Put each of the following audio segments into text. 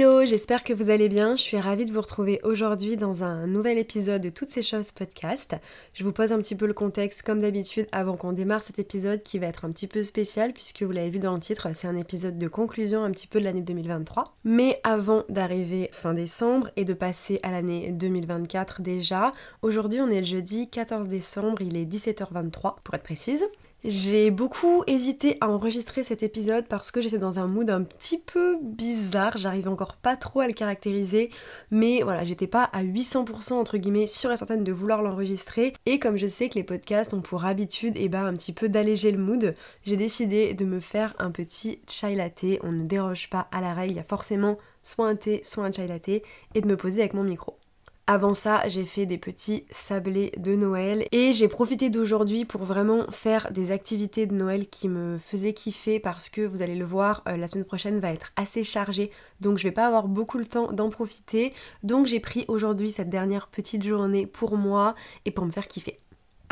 Hello, j'espère que vous allez bien. Je suis ravie de vous retrouver aujourd'hui dans un nouvel épisode de Toutes ces choses podcast. Je vous pose un petit peu le contexte comme d'habitude avant qu'on démarre cet épisode qui va être un petit peu spécial puisque vous l'avez vu dans le titre, c'est un épisode de conclusion un petit peu de l'année 2023. Mais avant d'arriver fin décembre et de passer à l'année 2024 déjà, aujourd'hui on est le jeudi 14 décembre, il est 17h23 pour être précise. J'ai beaucoup hésité à enregistrer cet épisode parce que j'étais dans un mood un petit peu bizarre, j'arrivais encore pas trop à le caractériser, mais voilà, j'étais pas à 800% entre guillemets sûre et certaine de vouloir l'enregistrer, et comme je sais que les podcasts ont pour habitude et ben, un petit peu d'alléger le mood, j'ai décidé de me faire un petit chai latte, on ne déroge pas à la règle, il y a forcément soit un thé, soit un chai latte, et de me poser avec mon micro. Avant ça, j'ai fait des petits sablés de Noël et j'ai profité d'aujourd'hui pour vraiment faire des activités de Noël qui me faisaient kiffer parce que vous allez le voir, euh, la semaine prochaine va être assez chargée donc je vais pas avoir beaucoup le temps d'en profiter. Donc j'ai pris aujourd'hui cette dernière petite journée pour moi et pour me faire kiffer.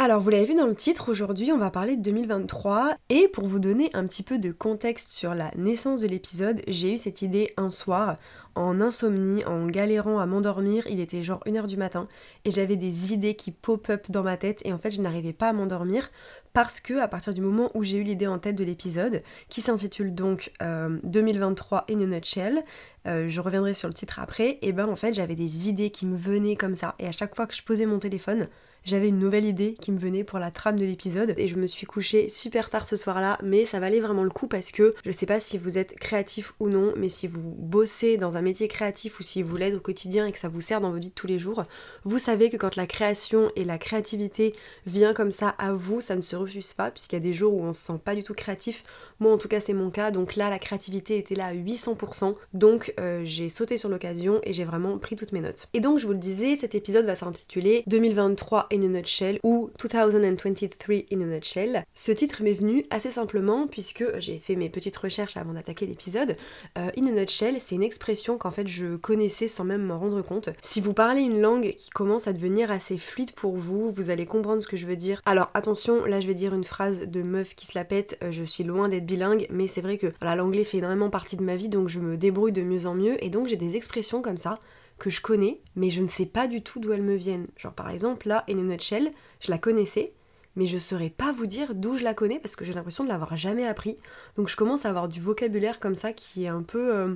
Alors vous l'avez vu dans le titre, aujourd'hui on va parler de 2023 et pour vous donner un petit peu de contexte sur la naissance de l'épisode, j'ai eu cette idée un soir en insomnie, en galérant à m'endormir, il était genre 1h du matin et j'avais des idées qui pop-up dans ma tête et en fait je n'arrivais pas à m'endormir parce que à partir du moment où j'ai eu l'idée en tête de l'épisode, qui s'intitule donc euh, 2023 in a nutshell, euh, je reviendrai sur le titre après, et ben en fait j'avais des idées qui me venaient comme ça. Et à chaque fois que je posais mon téléphone, j'avais une nouvelle idée qui me venait pour la trame de l'épisode et je me suis couchée super tard ce soir-là, mais ça valait vraiment le coup parce que je sais pas si vous êtes créatif ou non, mais si vous bossez dans un métier créatif ou si vous l'êtes au quotidien et que ça vous sert dans vos vies de tous les jours, vous savez que quand la création et la créativité vient comme ça à vous, ça ne se refuse pas puisqu'il y a des jours où on se sent pas du tout créatif. Moi en tout cas c'est mon cas, donc là la créativité était là à 800%, donc euh, j'ai sauté sur l'occasion et j'ai vraiment pris toutes mes notes. Et donc je vous le disais, cet épisode va s'intituler 2023 in a nutshell ou 2023 in a nutshell. Ce titre m'est venu assez simplement puisque j'ai fait mes petites recherches avant d'attaquer l'épisode. Euh, in a nutshell, c'est une expression qu'en fait je connaissais sans même m'en rendre compte. Si vous parlez une langue qui commence à devenir assez fluide pour vous, vous allez comprendre ce que je veux dire. Alors attention, là je vais dire une phrase de meuf qui se la pète, euh, je suis loin d'être bilingue, mais c'est vrai que voilà, l'anglais fait énormément partie de ma vie, donc je me débrouille de mieux en mieux, et donc j'ai des expressions comme ça que je connais, mais je ne sais pas du tout d'où elles me viennent. Genre par exemple, là, in a nutshell, je la connaissais, mais je saurais pas vous dire d'où je la connais parce que j'ai l'impression de l'avoir jamais appris. Donc je commence à avoir du vocabulaire comme ça qui est un peu... euh,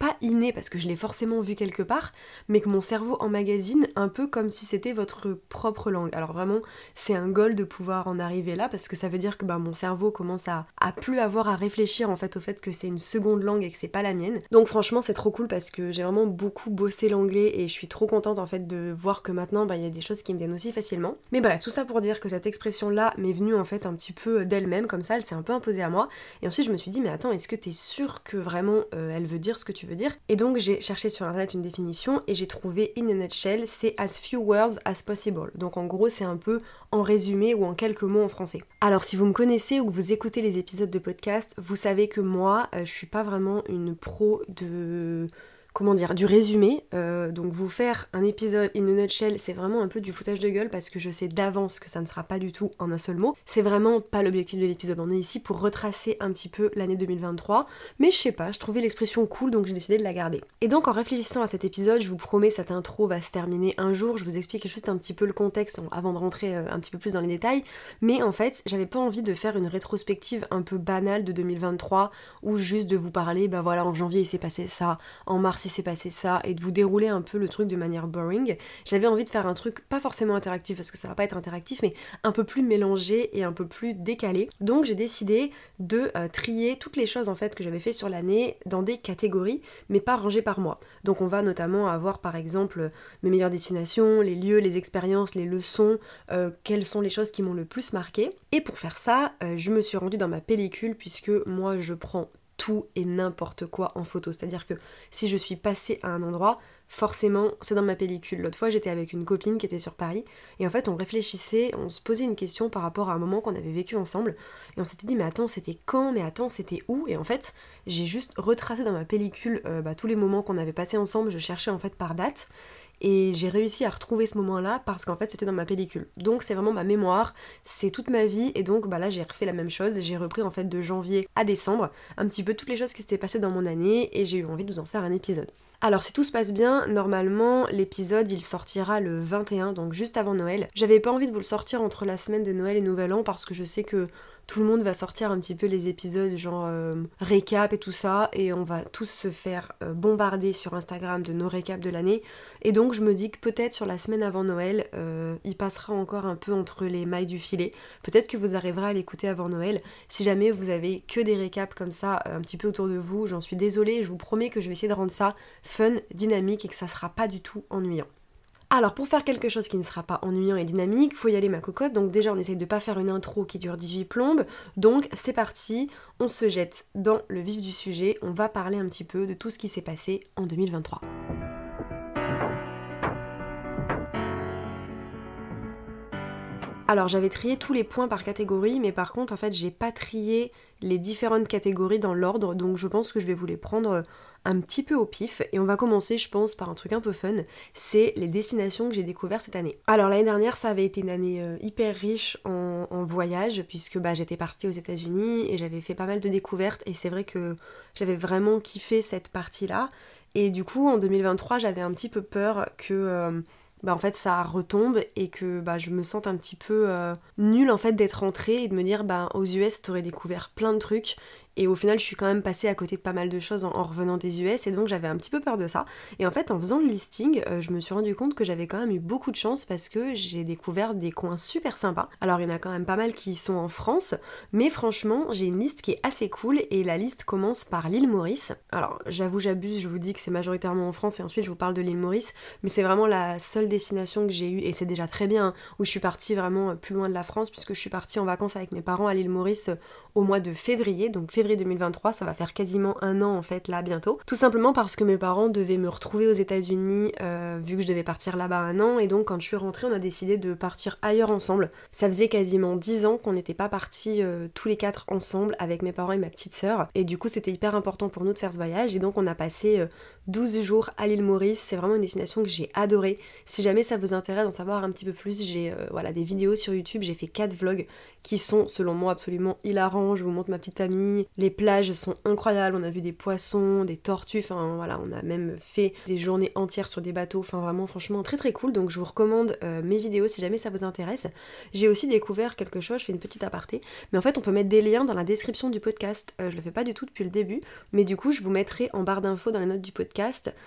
pas inné parce que je l'ai forcément vu quelque part, mais que mon cerveau emmagasine un peu comme si c'était votre propre langue. Alors vraiment, c'est un goal de pouvoir en arriver là parce que ça veut dire que bah, mon cerveau commence à, plus avoir à réfléchir en fait au fait que c'est une seconde langue et que c'est pas la mienne. Donc franchement, c'est trop cool parce que j'ai vraiment beaucoup bossé l'anglais et je suis trop contente en fait de voir que maintenant bah, il y a des choses qui me viennent aussi facilement. Mais bref, tout ça pour dire que cette expression là m'est venue en fait un petit peu d'elle-même comme ça, elle s'est un peu imposée à moi. Et ensuite je me suis dit mais attends, est-ce que t'es sûr que vraiment euh, elle veut dire ce que tu veux dire Et donc j'ai cherché sur internet une définition et j'ai trouvé in a nutshell, c'est as few words as possible. Donc en gros c'est un peu en résumé ou en quelques mots en français. Alors si vous me connaissez ou que vous écoutez les épisodes de podcast, vous savez que moi euh, je suis pas vraiment une pro de comment dire, du résumé. Euh, donc vous faire un épisode in a nutshell, c'est vraiment un peu du foutage de gueule parce que je sais d'avance que ça ne sera pas du tout en un seul mot. C'est vraiment pas l'objectif de l'épisode. On est ici pour retracer un petit peu l'année 2023. Mais je sais pas, je trouvais l'expression cool donc j'ai décidé de la garder. Et donc en réfléchissant à cet épisode, je vous promets, cette intro va se terminer un jour. Je vous explique juste un petit peu le contexte avant de rentrer euh, un petit peu plus dans les détails. Mais en fait, j'avais pas envie de faire une rétrospective un peu banale de 2023 ou juste de vous parler, bah voilà, en janvier il s'est passé ça, en mars s'est passé ça et de vous dérouler un peu le truc de manière boring. J'avais envie de faire un truc pas forcément interactif parce que ça va pas être interactif, mais un peu plus mélangé et un peu plus décalé. Donc j'ai décidé de euh, trier toutes les choses en fait que j'avais fait sur l'année dans des catégories, mais pas rangées par mois. Donc on va notamment avoir par exemple mes meilleures destinations, les lieux, les expériences, les leçons, euh, quelles sont les choses qui m'ont le plus marqué. Et pour faire ça, euh, je me suis rendue dans ma pellicule puisque moi je prends tout et n'importe quoi en photo. C'est-à-dire que si je suis passée à un endroit, forcément, c'est dans ma pellicule. L'autre fois, j'étais avec une copine qui était sur Paris, et en fait, on réfléchissait, on se posait une question par rapport à un moment qu'on avait vécu ensemble, et on s'était dit, mais attends, c'était quand Mais attends, c'était où? Et en fait, j'ai juste retracé dans ma pellicule euh, bah, tous les moments qu'on avait passés ensemble, je cherchais en fait par date, et j'ai réussi à retrouver ce moment-là parce qu'en fait c'était dans ma pellicule. Donc c'est vraiment ma mémoire, c'est toute ma vie et donc bah là j'ai refait la même chose, j'ai repris en fait de janvier à décembre un petit peu toutes les choses qui s'étaient passées dans mon année et j'ai eu envie de vous en faire un épisode. Alors si tout se passe bien, normalement l'épisode il sortira le 21, donc juste avant Noël. J'avais pas envie de vous le sortir entre la semaine de Noël et Nouvel An parce que je sais que tout le monde va sortir un petit peu les épisodes genre euh, récap et tout ça et on va tous se faire euh, bombarder sur Instagram de nos récaps de l'année. Et donc je me dis que peut-être sur la semaine avant Noël euh, il passera encore un peu entre les mailles du filet. Peut-être que vous arriverez à l'écouter avant Noël. Si jamais vous avez que des récaps comme ça un petit peu autour de vous j'en suis désolée. Je vous promets que je vais essayer de rendre ça fun, dynamique et que ça sera pas du tout ennuyant alors pour faire quelque chose qui ne sera pas ennuyant et dynamique, faut y aller ma cocotte. Donc déjà on essaye de pas faire une intro qui dure 18 plombes. Donc c'est parti, on se jette dans le vif du sujet. On va parler un petit peu de tout ce qui s'est passé en 2023. Alors j'avais trié tous les points par catégorie, mais par contre en fait j'ai pas trié les différentes catégories dans l'ordre, donc je pense que je vais vous les prendre un petit peu au pif et on va commencer je pense par un truc un peu fun, c'est les destinations que j'ai découvertes cette année. Alors l'année dernière ça avait été une année euh, hyper riche en, voyage puisque bah, j'étais partie aux états unis et j'avais fait pas mal de découvertes et c'est vrai que j'avais vraiment kiffé cette partie là et du coup en 2023 j'avais un petit peu peur que... Euh, bah en fait ça retombe et que bah je me sente un petit peu euh, nulle en fait d'être rentrée et de me dire bah aux US t'aurais découvert plein de trucs et au final, je suis quand même passée à côté de pas mal de choses en, revenant des US et donc j'avais un petit peu peur de ça. Et en fait, en faisant le listing, euh, je me suis rendu compte que j'avais quand même eu beaucoup de chance parce que j'ai découvert des coins super sympas. Alors, il y en a quand même pas mal qui sont en France, mais franchement, j'ai une liste qui est assez cool et la liste commence par l'île Maurice. Alors, j'avoue, j'abuse, je vous dis que c'est majoritairement en France et ensuite je vous parle de l'île Maurice, mais c'est vraiment la seule destination que j'ai eue et c'est déjà très bien hein, où je suis partie vraiment plus loin de la France puisque je suis partie en vacances avec mes parents à l'île Maurice au mois de février, donc février 2023, ça va faire quasiment un an en fait là bientôt. Tout simplement parce que mes parents devaient me retrouver aux États-Unis euh, vu que je devais partir là-bas un an et donc quand je suis rentrée on a décidé de partir ailleurs ensemble. Ça faisait quasiment 10 ans qu'on n'était pas partis euh, tous les quatre ensemble avec mes parents et ma petite sœur et du coup c'était hyper important pour nous de faire ce voyage et donc on a passé 12 euh, jours à l'île Maurice. C'est vraiment une destination que j'ai adorée. Si jamais ça vous intéresse d'en savoir un petit peu plus, j'ai voilà des vidéos sur YouTube, j'ai fait 4 vlogs qui sont selon moi absolument hilarants. Je vous montre ma petite famille. Les plages sont incroyables. On a vu des poissons, des tortues. Enfin voilà, on a même fait des journées entières sur des bateaux. Enfin vraiment, franchement, très très cool. Donc je vous recommande euh, mes vidéos si jamais ça vous intéresse. J'ai aussi découvert quelque chose. Je fais une petite aparté. Mais en fait, on peut mettre des liens dans la description du podcast. Euh, je le fais pas du tout depuis le début. Mais du coup, je vous mettrai en barre d'infos dans les notes du podcast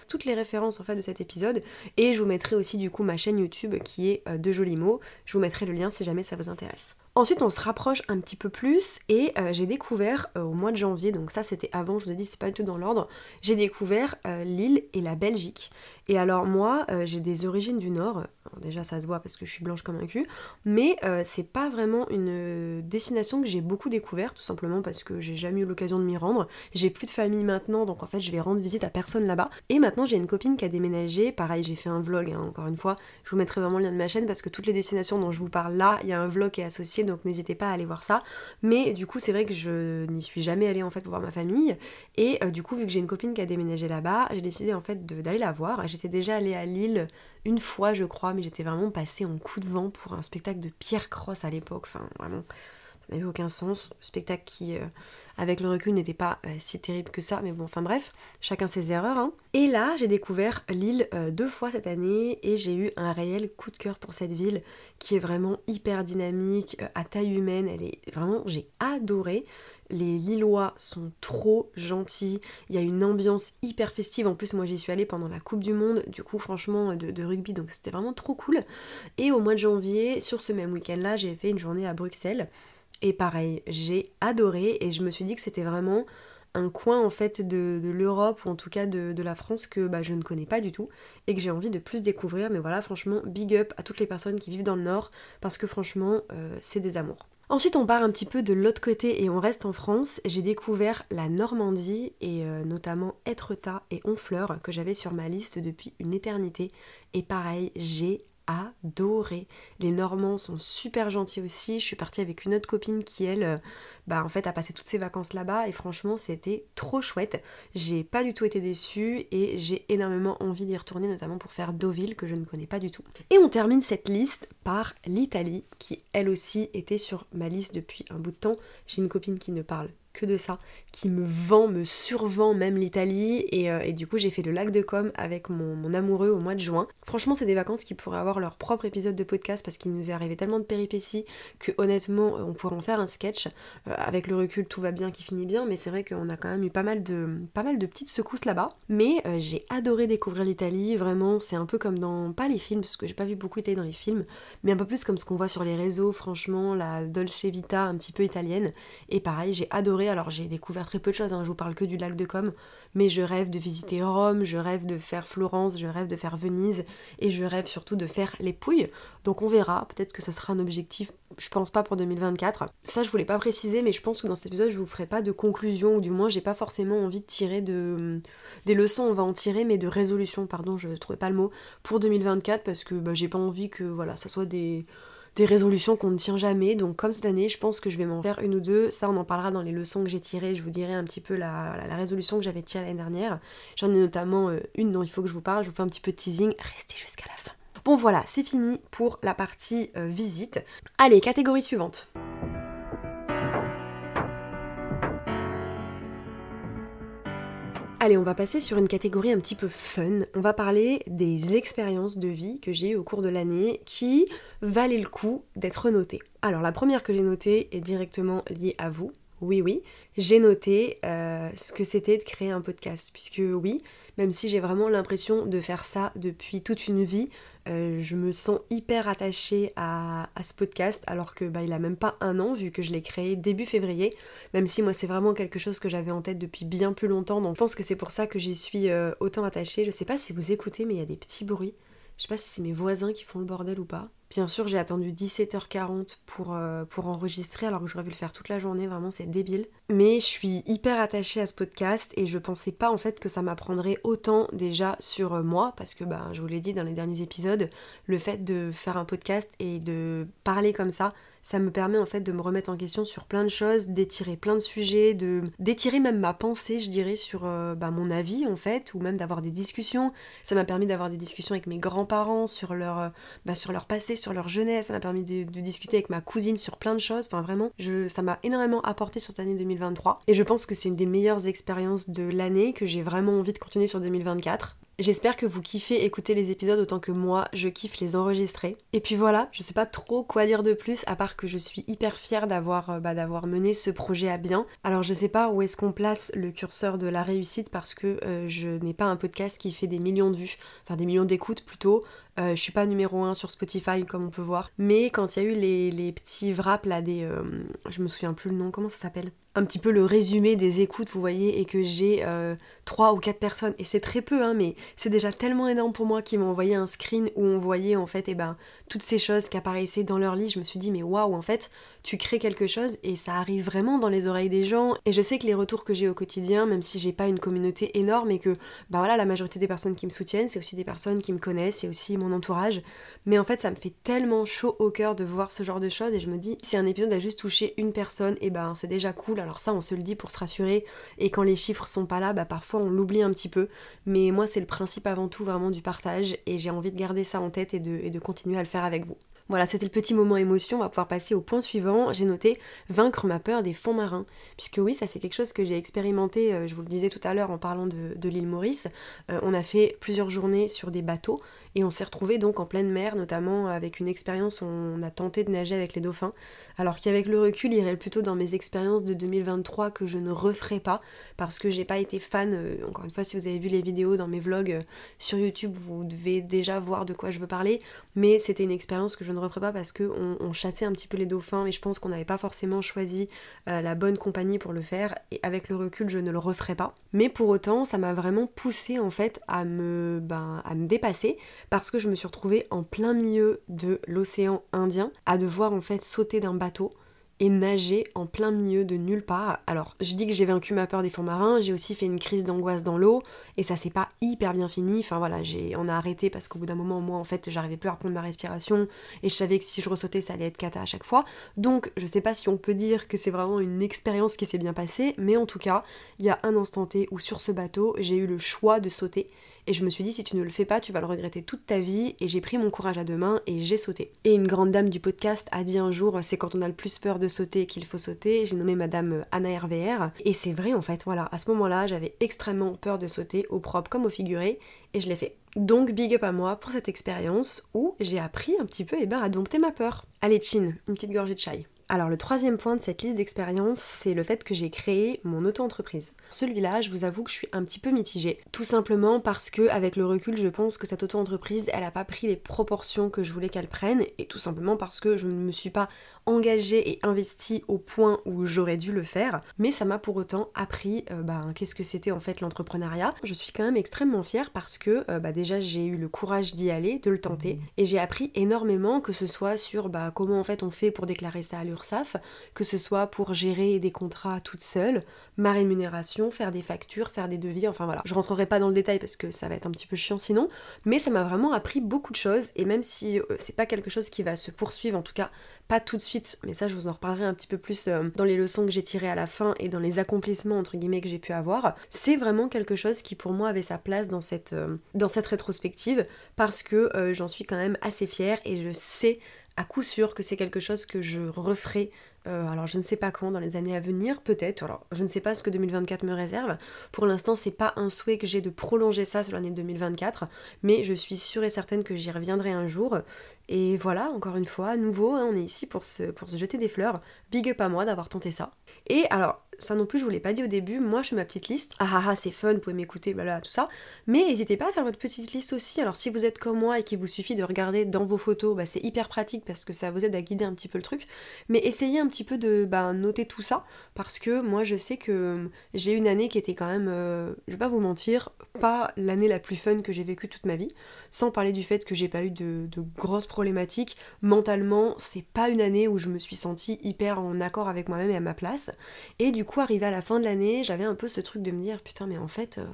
toutes les références en fait de cet épisode. Et je vous mettrai aussi du coup ma chaîne YouTube qui est euh, De Jolis Mots. Je vous mettrai le lien si jamais ça vous intéresse. Ensuite, on se rapproche un petit peu plus et euh, j'ai découvert euh, au mois de janvier, donc ça c'était avant, je vous ai dit c'est pas du tout dans l'ordre, j'ai découvert l'île et la Belgique. Et alors moi, euh, j'ai des origines du Nord, déjà ça se voit parce que je suis blanche comme un cul, mais euh, c'est pas vraiment une destination que j'ai beaucoup découvert, tout simplement parce que j'ai jamais eu l'occasion de m'y rendre. J'ai plus de famille maintenant, donc en fait je vais rendre visite à personne là-bas. Et maintenant j'ai une copine qui a déménagé, pareil j'ai fait un vlog, hein, encore une fois, je vous mettrai vraiment le lien de ma chaîne parce que toutes les destinations dont je vous parle là, il y a un vlog qui est associé, donc n'hésitez pas à aller voir ça. Mais du coup c'est vrai que je n'y suis jamais allée en fait pour voir ma famille, et euh, du coup vu que j'ai une copine qui a déménagé là-bas, j'ai décidé en fait d'aller la voir J'étais déjà allée à Lille une fois, je crois, mais j'étais vraiment passée en coup de vent pour un spectacle de Pierre Cross à l'époque. Enfin, vraiment, ça n'avait aucun sens. spectacle qui, euh, avec le recul, n'était pas euh, si terrible que ça. Mais bon, enfin bref, chacun ses erreurs. Hein. Et là, j'ai découvert Lille euh, deux fois cette année et j'ai eu un réel coup de cœur pour cette ville qui est vraiment hyper dynamique, à taille humaine. Elle est vraiment, j'ai adoré. Les Lillois sont trop gentils. Il y a une ambiance hyper festive. En plus, moi j'y suis allée pendant la Coupe du Monde, du coup, franchement, de, rugby. Donc c'était vraiment trop cool. Et au mois de janvier, sur ce même week-end-là, j'ai fait une journée à Bruxelles. Et pareil, j'ai adoré et je me suis dit que c'était vraiment un coin en fait de, l'Europe ou en tout cas de, la France que bah, je ne connais pas du tout et que j'ai envie de plus découvrir. Mais voilà, franchement, big up à toutes les personnes qui vivent dans le Nord parce que franchement, euh, c'est des amours. Ensuite, on part un petit peu de l'autre côté et on reste en France. J'ai découvert la Normandie et euh, notamment Etretat et Honfleur que j'avais sur ma liste depuis une éternité. Et pareil, j'ai adoré. Les Normands sont super gentils aussi. Je suis partie avec une autre copine qui, elle, euh, bah en fait, a passé toutes ses vacances là-bas et franchement, c'était trop chouette. J'ai pas du tout été déçue et j'ai énormément envie d'y retourner, notamment pour faire Deauville que je ne connais pas du tout. Et on termine cette liste par l'Italie qui, elle aussi, était sur ma liste depuis un bout de temps. J'ai une copine qui ne parle que de ça, qui me vend, me survend même l'Italie. Et, euh, et, du coup, j'ai fait le lac de Com avec mon, mon, amoureux au mois de juin. Franchement, c'est des vacances qui pourraient avoir leur propre épisode de podcast parce qu'il nous est arrivé tellement de péripéties que honnêtement, on pourrait en faire un sketch. Euh, avec le recul, tout va bien, qui finit bien, mais c'est vrai qu'on a quand même eu pas mal de, pas mal de petites secousses là-bas. Mais euh, j'ai adoré découvrir l'Italie, vraiment, c'est un peu comme dans, pas les films, parce que j'ai pas vu beaucoup d'Italie dans les films, mais un peu plus comme ce qu'on voit sur les réseaux, franchement, la Dolce Vita un petit peu italienne. Et pareil, j'ai adoré alors j'ai découvert très peu de choses, hein. je vous parle que du lac de Com, mais je rêve de visiter Rome, je rêve de faire Florence, je rêve de faire Venise, et je rêve surtout de faire les Pouilles. Donc on verra, peut-être que ça sera un objectif, je pense pas pour 2024. Ça je voulais pas préciser, mais je pense que dans cet épisode je vous ferai pas de conclusion, ou du moins j'ai pas forcément envie de tirer de... des leçons, on va en tirer, mais de résolution, pardon, je trouvais pas le mot, pour 2024, parce que bah, j'ai pas envie que voilà, ça soit des des résolutions qu'on ne tient jamais. Donc comme cette année, je pense que je vais m'en faire une ou deux. Ça, on en parlera dans les leçons que j'ai tirées. Je vous dirai un petit peu la, résolution que j'avais tirée l'année dernière. J'en ai notamment euh, une dont il faut que je vous parle. Je vous fais un petit peu de teasing. Restez jusqu'à la fin. Bon voilà, c'est fini pour la partie euh, visite. Allez, catégorie suivante. Allez, on va passer sur une catégorie un petit peu fun. On va parler des expériences de vie que j'ai eues au cours de l'année qui valaient le coup d'être notées. Alors la première que j'ai notée est directement liée à vous. Oui, oui, j'ai noté euh, ce que c'était de créer un podcast. Puisque oui, même si j'ai vraiment l'impression de faire ça depuis toute une vie, euh, je me sens hyper attachée à, ce podcast alors que bah, il a même pas un an vu que je l'ai créé début février, même si moi c'est vraiment quelque chose que j'avais en tête depuis bien plus longtemps, donc je pense que c'est pour ça que j'y suis euh, autant attachée. Je sais pas si vous écoutez mais il y a des petits bruits. Je sais pas si c'est mes voisins qui font le bordel ou pas. Bien sûr, j'ai attendu 17h40 pour, euh, pour enregistrer alors que j'aurais pu le faire toute la journée, vraiment c'est débile. Mais je suis hyper attachée à ce podcast et je pensais pas en fait que ça m'apprendrait autant déjà sur euh, moi parce que bah, je vous l'ai dit dans les derniers épisodes, le fait de faire un podcast et de parler comme ça, ça me permet en fait de me remettre en question sur plein de choses, d'étirer plein de sujets, de d'étirer même ma pensée, je dirais, sur euh, bah, mon avis en fait, ou même d'avoir des discussions. Ça m'a permis d'avoir des discussions avec mes grands-parents sur leur, euh, bah, sur leur passé, sur leur jeunesse. Ça m'a permis de, discuter avec ma cousine sur plein de choses. Enfin vraiment, je, ça m'a énormément apporté sur cette année 2023. Et je pense que c'est une des meilleures expériences de l'année que j'ai vraiment envie de continuer sur 2024. J'espère que vous kiffez écouter les épisodes autant que moi, je kiffe les enregistrer. Et puis voilà, je sais pas trop quoi dire de plus, à part que je suis hyper fière d'avoir euh, bah, d'avoir mené ce projet à bien. Alors je sais pas où est-ce qu'on place le curseur de la réussite parce que euh, je n'ai pas un podcast qui fait des millions de vues, enfin des millions d'écoutes plutôt. Euh, je suis pas numéro 1 sur Spotify comme on peut voir. Mais quand il y a eu les, petits wraps là des... je me souviens plus le nom, comment ça s'appelle? Un petit peu le résumé des écoutes, vous voyez, et que j'ai euh, trois ou quatre personnes, et c'est très peu, hein, mais c'est déjà tellement énorme pour moi qui m'ont envoyé un screen où on voyait en fait, et eh ben, toutes ces choses qui apparaissaient dans leur lit. Je me suis dit, mais waouh, en fait, tu crées quelque chose et ça arrive vraiment dans les oreilles des gens. Et je sais que les retours que j'ai au quotidien, même si j'ai pas une communauté énorme et que, bah voilà, la majorité des personnes qui me soutiennent, c'est aussi des personnes qui me connaissent, c'est aussi mon entourage. Mais en fait, ça me fait tellement chaud au cœur de voir ce genre de choses et je me dis, si un épisode a juste touché une personne, et eh ben c'est déjà cool. Alors ça, on se le dit pour se rassurer. Et quand les chiffres sont pas là, bah parfois on l'oublie un petit peu. Mais moi, c'est le principe avant tout vraiment du partage et j'ai envie de garder ça en tête et de, et de continuer à le faire avec vous. Voilà, c'était le petit moment émotion, on va pouvoir passer au point suivant. J'ai noté vaincre ma peur des fonds marins. Puisque oui, ça c'est quelque chose que j'ai expérimenté, euh, je vous le disais tout à l'heure en parlant de, l'île Maurice. Euh, on a fait plusieurs journées sur des bateaux et on s'est retrouvé donc en pleine mer, notamment avec une expérience où on a tenté de nager avec les dauphins. Alors qu'avec le recul, il irait plutôt dans mes expériences de 2023 que je ne referai pas parce que j'ai pas été fan. Euh, encore une fois, si vous avez vu les vidéos dans mes vlogs euh, sur YouTube, vous devez déjà voir de quoi je veux parler. Mais c'était une expérience que je ne referai pas parce qu'on on chassait un petit peu les dauphins et je pense qu'on n'avait pas forcément choisi euh, la bonne compagnie pour le faire. Et avec le recul, je ne le referai pas. Mais pour autant, ça m'a vraiment poussé en fait à me, ben, à me dépasser parce que je me suis retrouvée en plein milieu de l'océan Indien à devoir en fait sauter d'un bateau et nager en plein milieu de nulle part. Alors, je dis que j'ai vaincu ma peur des fonds marins, j'ai aussi fait une crise d'angoisse dans l'eau, et ça s'est pas hyper bien fini. Enfin voilà, on a arrêté parce qu'au bout d'un moment, moi en fait, j'arrivais plus à reprendre ma respiration, et je savais que si je ressautais, ça allait être cata à chaque fois. Donc, je sais pas si on peut dire que c'est vraiment une expérience qui s'est bien passée, mais en tout cas, il y a un instant T où sur ce bateau, j'ai eu le choix de sauter et je me suis dit, si tu ne le fais pas, tu vas le regretter toute ta vie. Et j'ai pris mon courage à deux mains et j'ai sauté. Et une grande dame du podcast a dit un jour, c'est quand on a le plus peur de sauter qu'il faut sauter. J'ai nommé madame Anna RVR. Et c'est vrai en fait, voilà, à ce moment-là, j'avais extrêmement peur de sauter, au propre comme au figuré. Et je l'ai fait. Donc big up à moi pour cette expérience où j'ai appris un petit peu eh ben, à dompter ma peur. Allez, chin, une petite gorgée de chai. Alors le troisième point de cette liste d'expériences, c'est le fait que j'ai créé mon auto-entreprise. Celui-là, je vous avoue que je suis un petit peu mitigée. Tout simplement parce que avec le recul, je pense que cette auto-entreprise, elle n'a pas pris les proportions que je voulais qu'elle prenne, et tout simplement parce que je ne me suis pas engagée et investie au point où j'aurais dû le faire, mais ça m'a pour autant appris euh, bah, qu'est-ce que c'était en fait l'entrepreneuriat. Je suis quand même extrêmement fière parce que euh, bah, déjà j'ai eu le courage d'y aller, de le tenter, et j'ai appris énormément que ce soit sur bah, comment en fait on fait pour déclarer ça à l'URSSAF, que ce soit pour gérer des contrats toute seule, ma rémunération, faire des factures, faire des devis, enfin voilà. Je rentrerai pas dans le détail parce que ça va être un petit peu chiant sinon, mais ça m'a vraiment appris beaucoup de choses et même si euh, c'est pas quelque chose qui va se poursuivre, en tout cas pas tout de suite, mais ça je vous en reparlerai un petit peu plus euh, dans les leçons que j'ai tirées à la fin et dans les accomplissements entre guillemets que j'ai pu avoir, c'est vraiment quelque chose qui pour moi avait sa place dans cette, euh, dans cette rétrospective parce que j'en suis quand même assez fière et je sais à coup sûr que c'est quelque chose que je referai euh, alors je ne sais pas quand dans les années à venir, peut-être. Alors je ne sais pas ce que 2024 me réserve. Pour l'instant, c'est pas un souhait que j'ai de prolonger ça sur l'année 2024, mais je suis sûre et certaine que j'y reviendrai un jour. Et voilà, encore une fois, à nouveau, hein, on est ici pour se, pour se jeter des fleurs. Big up à moi d'avoir tenté ça. Et alors, ça non plus, je vous l'ai pas dit au début, moi je fais ma petite liste. Ah ah ah, c'est fun, vous pouvez m'écouter, voilà, tout ça. Mais n'hésitez pas à faire votre petite liste aussi. Alors, si vous êtes comme moi et qu'il vous suffit de regarder dans vos photos, bah, c'est hyper pratique parce que ça vous aide à guider un petit peu le truc. Mais essayez un petit peu de bah, noter tout ça parce que moi je sais que j'ai une année qui était quand même, euh, je vais pas vous mentir, pas l'année la plus fun que j'ai vécue toute ma vie. Sans parler du fait que j'ai pas eu de, grosses problématiques. Mentalement, c'est pas une année où je me suis sentie hyper en accord avec moi-même et à ma place. Et du coup, arrivé à la fin de l'année, j'avais un peu ce truc de me dire putain, mais en fait, euh,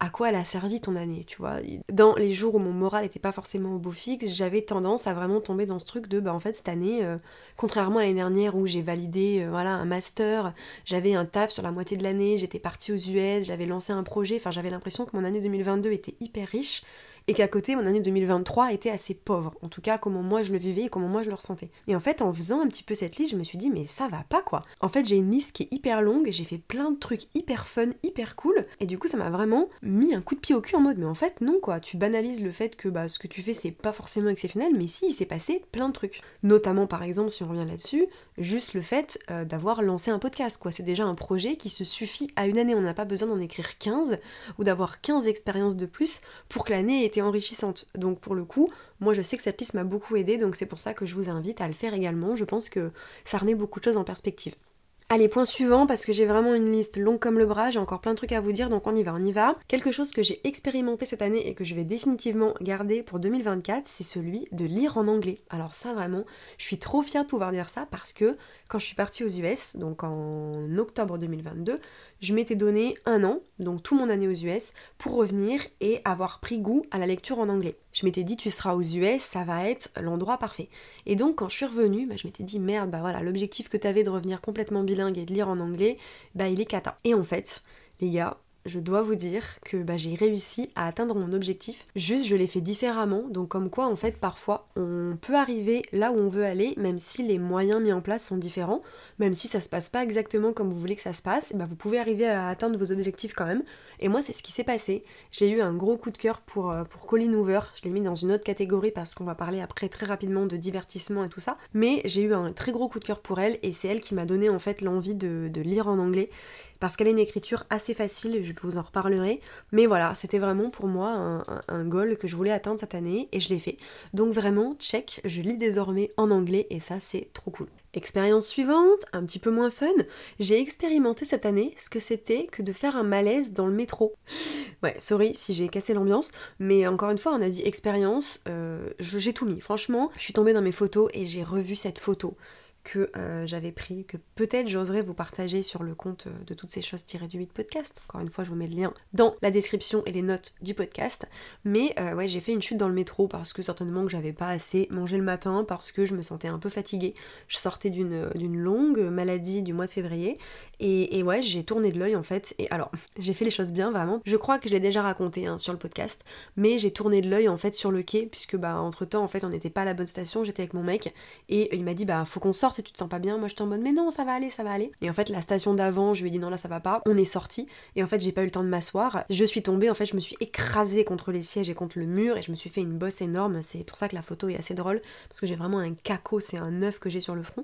à quoi elle a servi ton année, tu vois? Dans les jours où mon moral était pas forcément au beau fixe, j'avais tendance à vraiment tomber dans ce truc de bah en fait cette année, euh, contrairement à l'année dernière où j'ai validé euh, voilà un master, j'avais un taf sur la moitié de l'année, j'étais partie aux US, j'avais lancé un projet, enfin j'avais l'impression que mon année 2022 était hyper riche et qu'à côté mon année 2023 était assez pauvre, en tout cas comment moi je le vivais et comment moi je le ressentais. Et en fait en faisant un petit peu cette liste, je me suis dit mais ça va pas quoi. En fait j'ai une liste qui est hyper longue, j'ai fait plein de trucs hyper fun, hyper cool, et du coup ça m'a vraiment mis un coup de pied au cul en mode mais en fait non quoi, tu banalises le fait que bah, ce que tu fais c'est pas forcément exceptionnel, mais si il s'est passé plein de trucs. Notamment par exemple si on revient là-dessus, juste le fait euh, d'avoir lancé un podcast quoi, c'est déjà un projet qui se suffit à une année, on n'a pas besoin d'en écrire 15 ou d'avoir 15 expériences de plus pour que l'année ait été enrichissante. Donc pour le coup, moi je sais que cette liste m'a beaucoup aidé, donc c'est pour ça que je vous invite à le faire également. Je pense que ça remet beaucoup de choses en perspective. Allez, point suivant, parce que j'ai vraiment une liste longue comme le bras, j'ai encore plein de trucs à vous dire, donc on y va, on y va. Quelque chose que j'ai expérimenté cette année et que je vais définitivement garder pour 2024, c'est celui de lire en anglais. Alors ça vraiment, je suis trop fière de pouvoir dire ça parce que quand je suis partie aux US, donc en octobre 2022, je m'étais donné un an, donc tout mon année aux US, pour revenir et avoir pris goût à la lecture en anglais. Je m'étais dit, tu seras aux US, ça va être l'endroit parfait. Et donc, quand je suis revenue, bah, je m'étais dit, merde, bah voilà, l'objectif que tu avais de revenir complètement bilingue et de lire en anglais, bah il est cata. Et en fait, les gars, je dois vous dire que bah, j'ai réussi à atteindre mon objectif. Juste, je l'ai fait différemment. Donc, comme quoi, en fait, parfois, on peut arriver là où on veut aller, même si les moyens mis en place sont différents, même si ça se passe pas exactement comme vous voulez que ça se passe, bah, vous pouvez arriver à atteindre vos objectifs quand même. Et moi, c'est ce qui s'est passé. J'ai eu un gros coup de cœur pour, euh, pour Colleen Hoover. Je l'ai mis dans une autre catégorie parce qu'on va parler après très rapidement de divertissement et tout ça. Mais j'ai eu un très gros coup de cœur pour elle et c'est elle qui m'a donné en fait l'envie de lire en anglais parce qu'elle a une écriture assez facile, je vous en reparlerai. Mais voilà, c'était vraiment pour moi un, goal que je voulais atteindre cette année et je l'ai fait. Donc vraiment, check, je lis désormais en anglais et ça c'est trop cool. Expérience suivante, un petit peu moins fun, j'ai expérimenté cette année ce que c'était que de faire un malaise dans le métro. Ouais, sorry si j'ai cassé l'ambiance, mais encore une fois, on a dit expérience, euh, j'ai tout mis. Franchement, je suis tombée dans mes photos et j'ai revu cette photo que euh, j'avais pris, que peut-être j'oserais vous partager sur le compte euh, de toutes ces choses tirées du 8 podcast. Encore une fois, je vous mets le lien dans la description et les notes du podcast. Mais euh, ouais, j'ai fait une chute dans le métro parce que certainement que j'avais pas assez mangé le matin, parce que je me sentais un peu fatiguée. Je sortais d'une longue maladie du mois de février. Et, ouais, j'ai tourné de l'œil en fait. Et alors, j'ai fait les choses bien vraiment. Je crois que je l'ai déjà raconté hein, sur le podcast. Mais j'ai tourné de l'œil en fait sur le quai, puisque bah entre temps en fait on n'était pas à la bonne station, j'étais avec mon mec. Et il m'a dit bah faut qu'on sorte et tu te sens pas bien. Moi j'étais en mode mais non, ça va aller, ça va aller. Et en fait, la station d'avant, je lui ai dit non, là ça va pas. On est sorti et en fait, j'ai pas eu le temps de m'asseoir. Je suis tombée, en fait, je me suis écrasée contre les sièges et contre le mur et je me suis fait une bosse énorme. C'est pour ça que la photo est assez drôle parce que j'ai vraiment un caco, c'est un œuf que j'ai sur le front.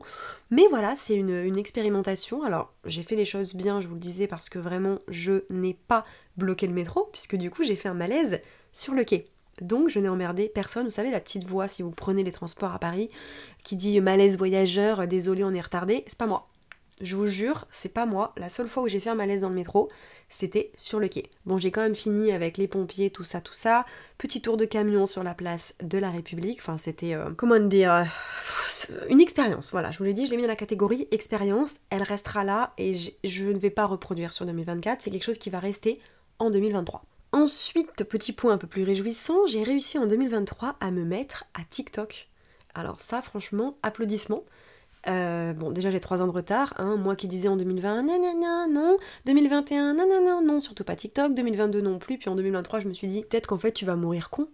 Mais voilà, c'est une expérimentation. Alors, j'ai fait les choses bien, je vous le disais, parce que vraiment, je n'ai pas bloqué le métro puisque du coup, j'ai fait un malaise sur le quai. Donc je n'ai emmerdé personne. Vous savez la petite voix si vous prenez les transports à Paris qui dit malaise voyageur, désolé on est retardé, c'est pas moi. Je vous jure, c'est pas moi. La seule fois où j'ai fait un malaise dans le métro, c'était sur le quai. Bon, j'ai quand même fini avec les pompiers, tout ça, tout ça. Petit tour de camion sur la place de la République. Enfin, c'était, euh, comment dire, euh, une expérience. Voilà, je vous l'ai dit, je l'ai mis dans la catégorie expérience. Elle restera là et je ne vais pas reproduire sur 2024. C'est quelque chose qui va rester en 2023. Ensuite, petit point un peu plus réjouissant, j'ai réussi en 2023 à me mettre à TikTok. Alors ça, franchement, applaudissements. Euh, bon, déjà j'ai 3 ans de retard, hein. moi qui disais en 2020 nanana non, 2021 nanana non, surtout pas TikTok, 2022 non plus, puis en 2023 je me suis dit peut-être qu'en fait tu vas mourir con,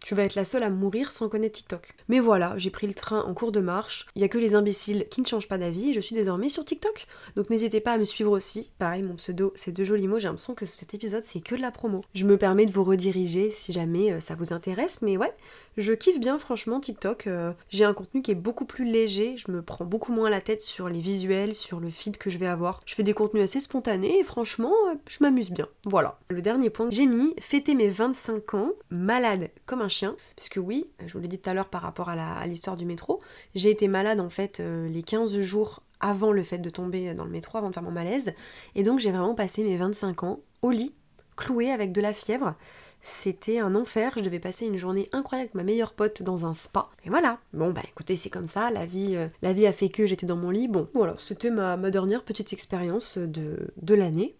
tu vas être la seule à mourir sans connaître TikTok. Mais voilà, j'ai pris le train en cours de marche. Il y a que les imbéciles qui ne changent pas d'avis je suis désormais sur TikTok. Donc n'hésitez pas à me suivre aussi. Pareil, mon pseudo, c'est deux jolis mots. J'ai l'impression que cet épisode, c'est que de la promo. Je me permets de vous rediriger si jamais euh, ça vous intéresse. Mais ouais, je kiffe bien franchement TikTok. Euh, j'ai un contenu qui est beaucoup plus léger. Je me prends beaucoup moins la tête sur les visuels, sur le feed que je vais avoir. Je fais des contenus assez spontanés et franchement, euh, je m'amuse bien. Voilà. Le dernier point, j'ai mis fêter mes 25 ans, malade comme un chien. Puisque oui, je vous l'ai dit tout à l'heure par rapport à l'histoire du métro, j'ai été malade en fait euh, les 15 jours avant le fait de tomber dans le métro, avant de faire mon malaise. Et donc j'ai vraiment passé mes 25 ans au lit, cloué avec de la fièvre. C'était un enfer, je devais passer une journée incroyable avec ma meilleure pote dans un spa. Et voilà, bon bah écoutez, c'est comme ça, la vie, euh, la vie a fait que j'étais dans mon lit. Bon, voilà, c'était ma, dernière petite expérience de, de l'année.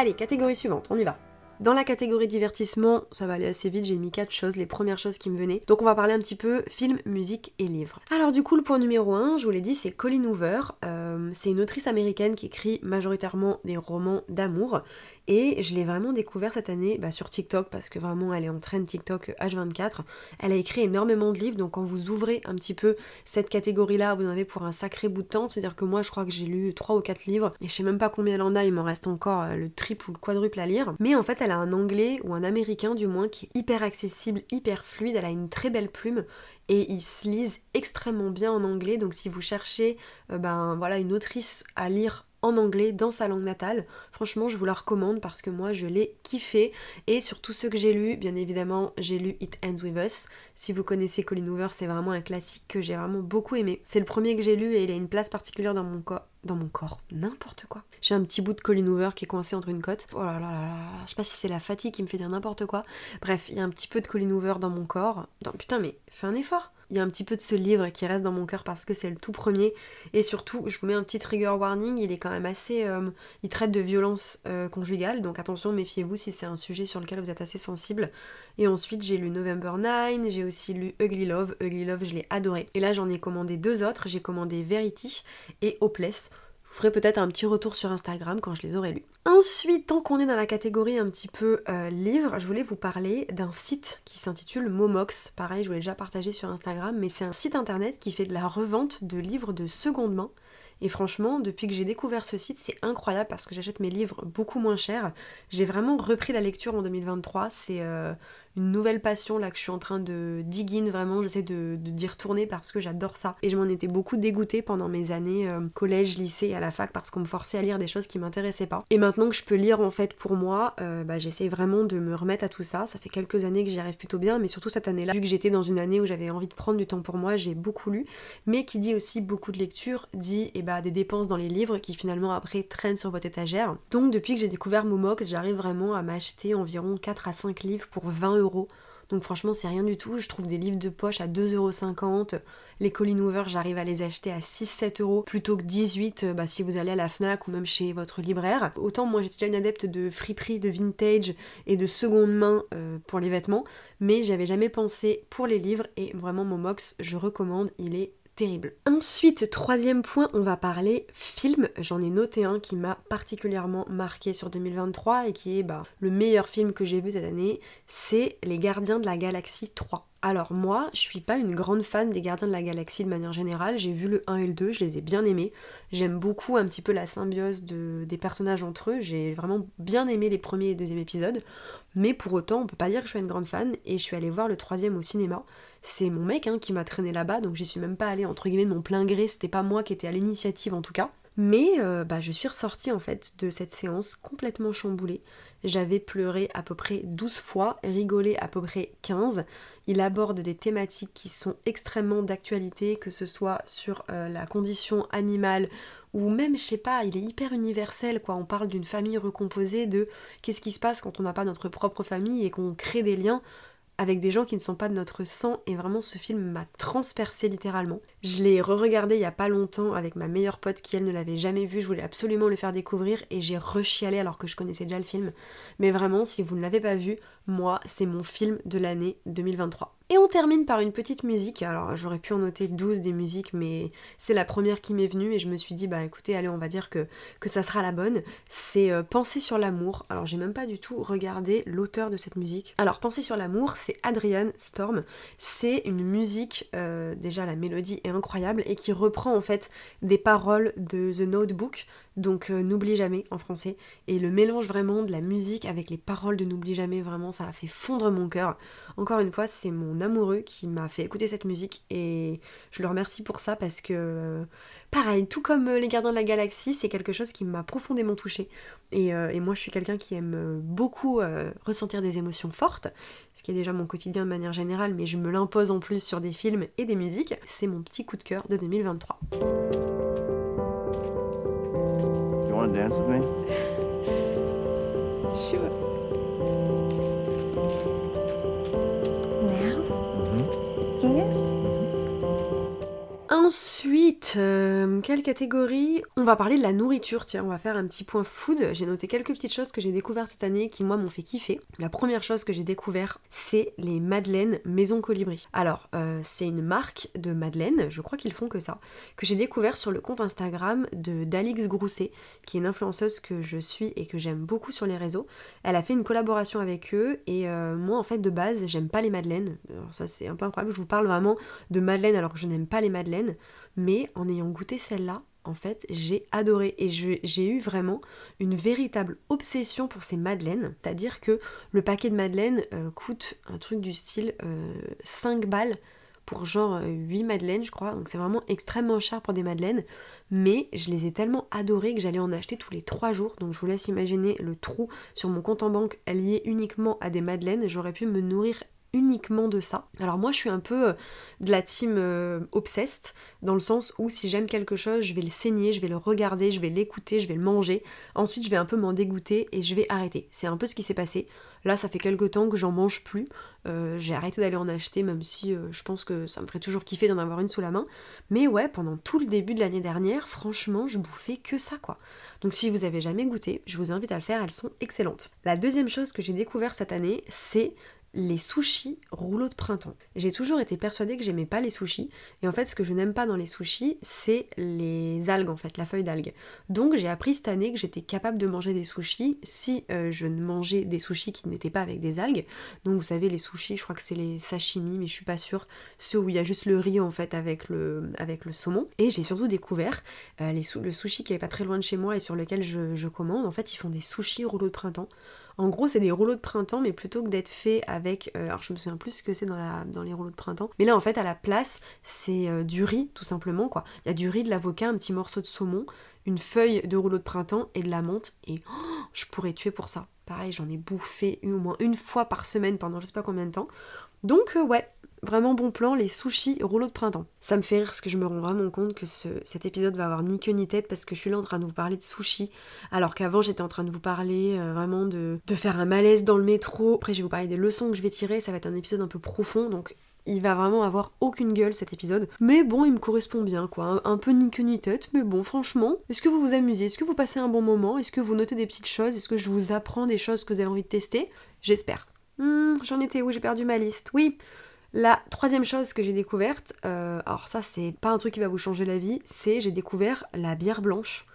Allez, catégorie suivante, on y va. Dans la catégorie divertissement, ça va aller assez vite, j'ai mis quatre choses, les premières choses qui me venaient. Donc on va parler un petit peu film, musique et livres. Alors du coup, le point numéro 1, je vous l'ai dit, c'est Colleen Hoover. Euh, c'est une autrice américaine qui écrit majoritairement des romans d'amour et je l'ai vraiment découvert cette année bah, sur TikTok parce que vraiment elle est en train TikTok H24. Elle a écrit énormément de livres, donc quand vous ouvrez un petit peu cette catégorie-là, vous en avez pour un sacré bout de temps. C'est-à-dire que moi je crois que j'ai lu 3 ou 4 livres et je sais même pas combien elle en a, il m'en reste encore euh, le triple ou le quadruple à lire. Mais en fait elle a un anglais ou un américain du moins qui est hyper accessible, hyper fluide, elle a une très belle plume et ils se lisent extrêmement bien en anglais. Donc si vous cherchez euh, ben voilà une autrice à lire en anglais dans sa langue natale. Franchement, je vous la recommande parce que moi je l'ai kiffé. Et sur tous ceux que j'ai lus, bien évidemment, j'ai lu It Ends With Us. Si vous connaissez Colin Hoover, c'est vraiment un classique que j'ai vraiment beaucoup aimé. C'est le premier que j'ai lu et il a une place particulière dans mon corps. Dans mon corps, n'importe quoi. J'ai un petit bout de Colin Hoover qui est coincé entre une côte. Oh là là là là, je sais pas si c'est la fatigue qui me fait dire n'importe quoi. Bref, il y a un petit peu de Colin Hoover dans mon corps. Non, putain, mais fais un effort il y a un petit peu de ce livre qui reste dans mon cœur parce que c'est le tout premier. Et surtout, je vous mets un petit trigger warning, il est quand même assez... Euh, il traite de violence euh, conjugale, donc attention, méfiez-vous si c'est un sujet sur lequel vous êtes assez sensible. Et ensuite, j'ai lu November 9, j'ai aussi lu Ugly Love. Ugly Love, je l'ai adoré. Et là, j'en ai commandé deux autres. J'ai commandé Verity et Hopeless. Je ferai peut-être un petit retour sur Instagram quand je les aurai lus. Ensuite, tant qu'on est dans la catégorie un petit peu euh, livre, je voulais vous parler d'un site qui s'intitule Momox. Pareil, je vous l'ai déjà partagé sur Instagram, mais c'est un site internet qui fait de la revente de livres de seconde main. Et franchement, depuis que j'ai découvert ce site, c'est incroyable parce que j'achète mes livres beaucoup moins cher. J'ai vraiment repris la lecture en 2023. C'est euh, une nouvelle passion là que je suis en train de dig in vraiment, j'essaie de, d'y retourner parce que j'adore ça. Et je m'en étais beaucoup dégoûtée pendant mes années euh, collège, lycée à la fac parce qu'on me forçait à lire des choses qui m'intéressaient pas. Et maintenant que je peux lire en fait pour moi, euh, bah, j'essaie vraiment de me remettre à tout ça. Ça fait quelques années que j'y arrive plutôt bien, mais surtout cette année-là, vu que j'étais dans une année où j'avais envie de prendre du temps pour moi, j'ai beaucoup lu. Mais qui dit aussi beaucoup de lecture, dit et eh bah, des dépenses dans les livres qui finalement après traînent sur votre étagère. Donc depuis que j'ai découvert Momox, j'arrive vraiment à m'acheter environ 4 à 5 livres pour 20 Donc franchement, c'est rien du tout. Je trouve des livres de poche à 2,50€. Les Colin Hoover, j'arrive à les acheter à 6-7 euros plutôt que 18 bah, si vous allez à la Fnac ou même chez votre libraire. Autant moi j'étais déjà une adepte de friperie, de vintage et de seconde main euh, pour les vêtements, mais j'avais jamais pensé pour les livres et vraiment mon mox, je recommande, il est Ensuite, troisième point, on va parler film. J'en ai noté un qui m'a particulièrement marqué sur 2023 et qui est bah, le meilleur film que j'ai vu cette année, c'est Les Gardiens de la Galaxie 3. Alors moi, je suis pas une grande fan des Gardiens de la Galaxie de manière générale, j'ai vu le 1 et le 2, je les ai bien aimés. J'aime beaucoup un petit peu la symbiose de, des personnages entre eux, j'ai vraiment bien aimé les premiers et deuxième épisodes, mais pour autant on peut pas dire que je suis une grande fan et je suis allée voir le troisième au cinéma c'est mon mec hein, qui m'a traîné là-bas, donc j'y suis même pas allée entre guillemets de mon plein gré, c'était pas moi qui étais à l'initiative en tout cas. Mais euh, bah, je suis ressortie en fait de cette séance complètement chamboulée. J'avais pleuré à peu près 12 fois, rigolé à peu près 15. Il aborde des thématiques qui sont extrêmement d'actualité, que ce soit sur euh, la condition animale ou même, je sais pas, il est hyper universel quoi. On parle d'une famille recomposée, de qu'est-ce qui se passe quand on n'a pas notre propre famille et qu'on crée des liens avec des gens qui ne sont pas de notre sang et vraiment ce film m'a transpercé littéralement. Je l'ai re-regardé il y a pas longtemps avec ma meilleure pote qui elle ne l'avait jamais vu, je voulais absolument le faire découvrir et j'ai rechialé alors que je connaissais déjà le film. Mais vraiment si vous ne l'avez pas vu, moi c'est mon film de l'année 2023. Et on termine par une petite musique. Alors j'aurais pu en noter 12 des musiques, mais c'est la première qui m'est venue et je me suis dit, bah écoutez, allez, on va dire que, ça sera la bonne. C'est euh, Penser sur l'amour. Alors j'ai même pas du tout regardé l'auteur de cette musique. Alors Penser sur l'amour, c'est Adrian Storm. C'est une musique, euh, déjà la mélodie est incroyable et qui reprend en fait des paroles de The Notebook donc euh, n'oublie jamais en français. Et le mélange vraiment de la musique avec les paroles de N'oublie jamais, vraiment ça a fait fondre mon cœur. Encore une fois, c'est mon amoureux qui m'a fait écouter cette musique et je le remercie pour ça parce que pareil, tout comme euh, les Gardiens de la Galaxie, c'est quelque chose qui m'a profondément touchée. Et, euh, moi je suis quelqu'un qui aime beaucoup ressentir des émotions fortes, ce qui est déjà mon quotidien de manière générale, mais je me l'impose en plus sur des films et des musiques. C'est mon petit coup de cœur de 2023. Want to dance with me? Sure. Ensuite, euh, quelle catégorie? On va parler de la nourriture, tiens, on va faire un petit point food. J'ai noté quelques petites choses que j'ai découvertes cette année qui, moi, m'ont fait kiffer. La première chose que j'ai découvert, c'est les Madeleines Maison Colibri. Alors, euh, c'est une marque de Madeleine, je crois qu'ils font que ça, que j'ai découvert sur le compte Instagram de Dalix Grousset, qui est une influenceuse que je suis et que j'aime beaucoup sur les réseaux. Elle a fait une collaboration avec eux et euh, moi, en fait, de base, j'aime pas les Madeleines. Alors, ça, c'est un peu incroyable. Je vous parle vraiment de Madeleine alors que je n'aime pas les Madeleines mais en ayant goûté celle-là, en fait, j'ai adoré et j'ai eu vraiment une véritable obsession pour ces madeleines. C'est-à-dire que le paquet de madeleines euh, coûte un truc du style 5 euh, balles pour genre 8 madeleines, je crois. Donc c'est vraiment extrêmement cher pour des madeleines. Mais je les ai tellement adorées que j'allais en acheter tous les 3 jours. Donc je vous laisse imaginer le trou sur mon compte en banque lié uniquement à des madeleines. J'aurais pu me nourrir uniquement de ça. Alors moi je suis un peu euh, de la team euh, dans le sens où si j'aime quelque chose, je vais le saigner, je vais le regarder, je vais l'écouter, je vais le manger, ensuite je vais un peu m'en dégoûter et je vais arrêter. C'est un peu ce qui s'est passé. Là ça fait quelques temps que j'en mange plus, euh, j'ai arrêté d'aller en acheter même si je pense que ça me ferait toujours kiffer d'en avoir une sous la main. Mais ouais, pendant tout le début de l'année dernière, franchement je bouffais que ça quoi. Donc si vous avez jamais goûté, je vous invite à le faire, elles sont excellentes. La deuxième chose que j'ai découvert cette année, c'est les sushis rouleaux de printemps. J'ai toujours été persuadée que j'aimais pas les sushis et en fait ce que je n'aime pas dans les sushis c'est les algues en fait, la feuille d'algue. Donc j'ai appris cette année que j'étais capable de manger des sushis si euh, je ne mangeais des sushis qui n'étaient pas avec des algues. Donc vous savez les sushis, je crois que c'est les sashimi mais je suis pas sûre, ceux où il y a juste le riz en fait avec le, avec le saumon. Et j'ai surtout découvert euh, le sushi qui est pas très loin de chez moi et sur lequel je commande, en fait ils font des sushis rouleaux de printemps. En gros, c'est des rouleaux de printemps, mais plutôt que d'être fait avec. Euh, alors, je me souviens plus ce que c'est dans, les rouleaux de printemps. Mais là, en fait, à la place, c'est euh, du riz, tout simplement, quoi. Il y a du riz, de l'avocat, un petit morceau de saumon, une feuille de rouleau de printemps et de la menthe. Et oh, je pourrais tuer pour ça. Pareil, j'en ai bouffé au moins une fois par semaine pendant je sais pas combien de temps. Donc, euh, ouais, vraiment bon plan, les sushis rouleaux de printemps. Ça me fait rire parce que je me rends vraiment compte que cet épisode va avoir ni queue ni tête parce que je suis là en train de vous parler de sushis alors qu'avant j'étais en train de vous parler euh, vraiment de, de faire un malaise dans le métro. Après je vais vous parler des leçons que je vais tirer, ça va être un épisode un peu profond donc il va vraiment avoir aucune gueule cet épisode. Mais bon, il me correspond bien, quoi. Un, peu ni queue ni tête, mais bon, franchement, est-ce que vous vous amusez? Est-ce que vous passez un bon moment? Est-ce que vous notez des petites choses? Est-ce que je vous apprends des choses que vous avez envie de tester? J'espère. Hmm, j'en étais où? J'ai perdu ma liste. Oui, la troisième chose que j'ai découverte, euh, alors ça c'est pas un truc qui va vous changer la vie, c'est j'ai découvert la bière blanche.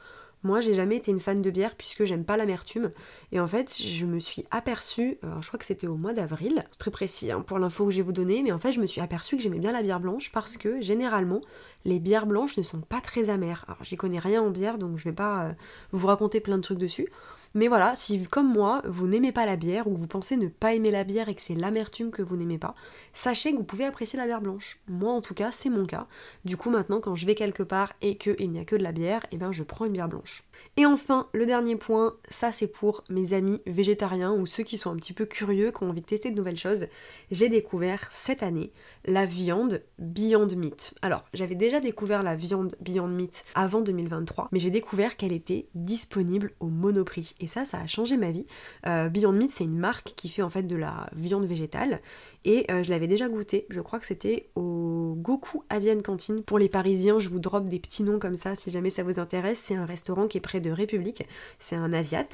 Moi, j'ai jamais été une fan de bière puisque j'aime pas l'amertume. Et en fait, je me suis aperçue, je crois que c'était au mois d'avril, c'est très précis hein, pour l'info que je vais vous donner, mais en fait, je me suis aperçue que j'aimais bien la bière blanche parce que généralement, les bières blanches ne sont pas très amères. Alors, j'y connais rien en bière, donc je vais pas euh, vous raconter plein de trucs dessus. Mais voilà, si comme moi, vous n'aimez pas la bière ou vous pensez ne pas aimer la bière et que c'est l'amertume que vous n'aimez pas, sachez que vous pouvez apprécier la bière blanche. Moi en tout cas, c'est mon cas. Du coup, maintenant, quand je vais quelque part et qu'il n'y a que de la bière, eh ben je prends une bière blanche. Et enfin, le dernier point, ça c'est pour mes amis végétariens ou ceux qui sont un petit peu curieux, qui ont envie de tester de nouvelles choses. J'ai découvert cette année la viande Beyond Meat. Alors, j'avais déjà découvert la viande Beyond Meat avant 2023, mais j'ai découvert qu'elle était disponible au monoprix. Et ça, ça a changé ma vie. Euh, Beyond Meat, c'est une marque qui fait en fait de la viande végétale. Et euh, je l'avais déjà goûté, je crois que c'était au Goku Asian Cantine. Pour les Parisiens, je vous drop des petits noms comme ça si jamais ça vous intéresse. C'est un restaurant qui est près de République, c'est un Asiat.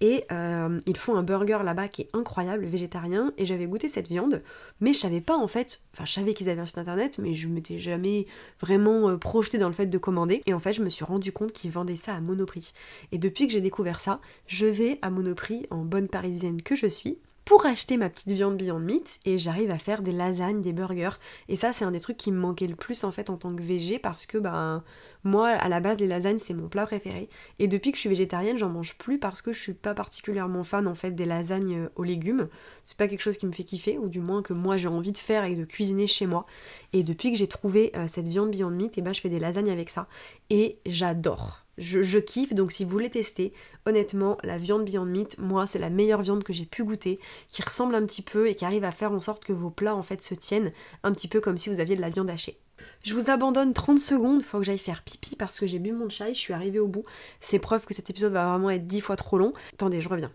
Et euh, ils font un burger là-bas qui est incroyable, végétarien. Et j'avais goûté cette viande, mais je savais pas en fait, enfin je savais qu'ils avaient un site internet, mais je m'étais jamais vraiment euh, projeté dans le fait de commander. Et en fait, je me suis rendu compte qu'ils vendaient ça à Monoprix. Et depuis que j'ai découvert ça, je vais à Monoprix en bonne parisienne que je suis pour acheter ma petite viande Beyond Meat et j'arrive à faire des lasagnes, des burgers. Et ça, c'est un des trucs qui me manquait le plus en fait en tant que végé parce que ben moi, à la base, les lasagnes, c'est mon plat préféré. Et depuis que je suis végétarienne, j'en mange plus parce que je suis pas particulièrement fan en fait des lasagnes euh, aux légumes. C'est pas quelque chose qui me fait kiffer, ou du moins que moi j'ai envie de faire et de cuisiner chez moi. Et depuis que j'ai trouvé euh, cette viande Beyond Meat, et eh ben je fais des lasagnes avec ça. Et j'adore. Je, kiffe, donc si vous voulez tester, honnêtement, la viande Beyond Meat, moi, c'est la meilleure viande que j'ai pu goûter, qui ressemble un petit peu et qui arrive à faire en sorte que vos plats en fait se tiennent un petit peu comme si vous aviez de la viande hachée. Je vous abandonne 30 secondes, faut que j'aille faire pipi parce que j'ai bu mon chai, je suis arrivée au bout. C'est preuve que cet épisode va vraiment être 10 fois trop long. Attendez, je reviens.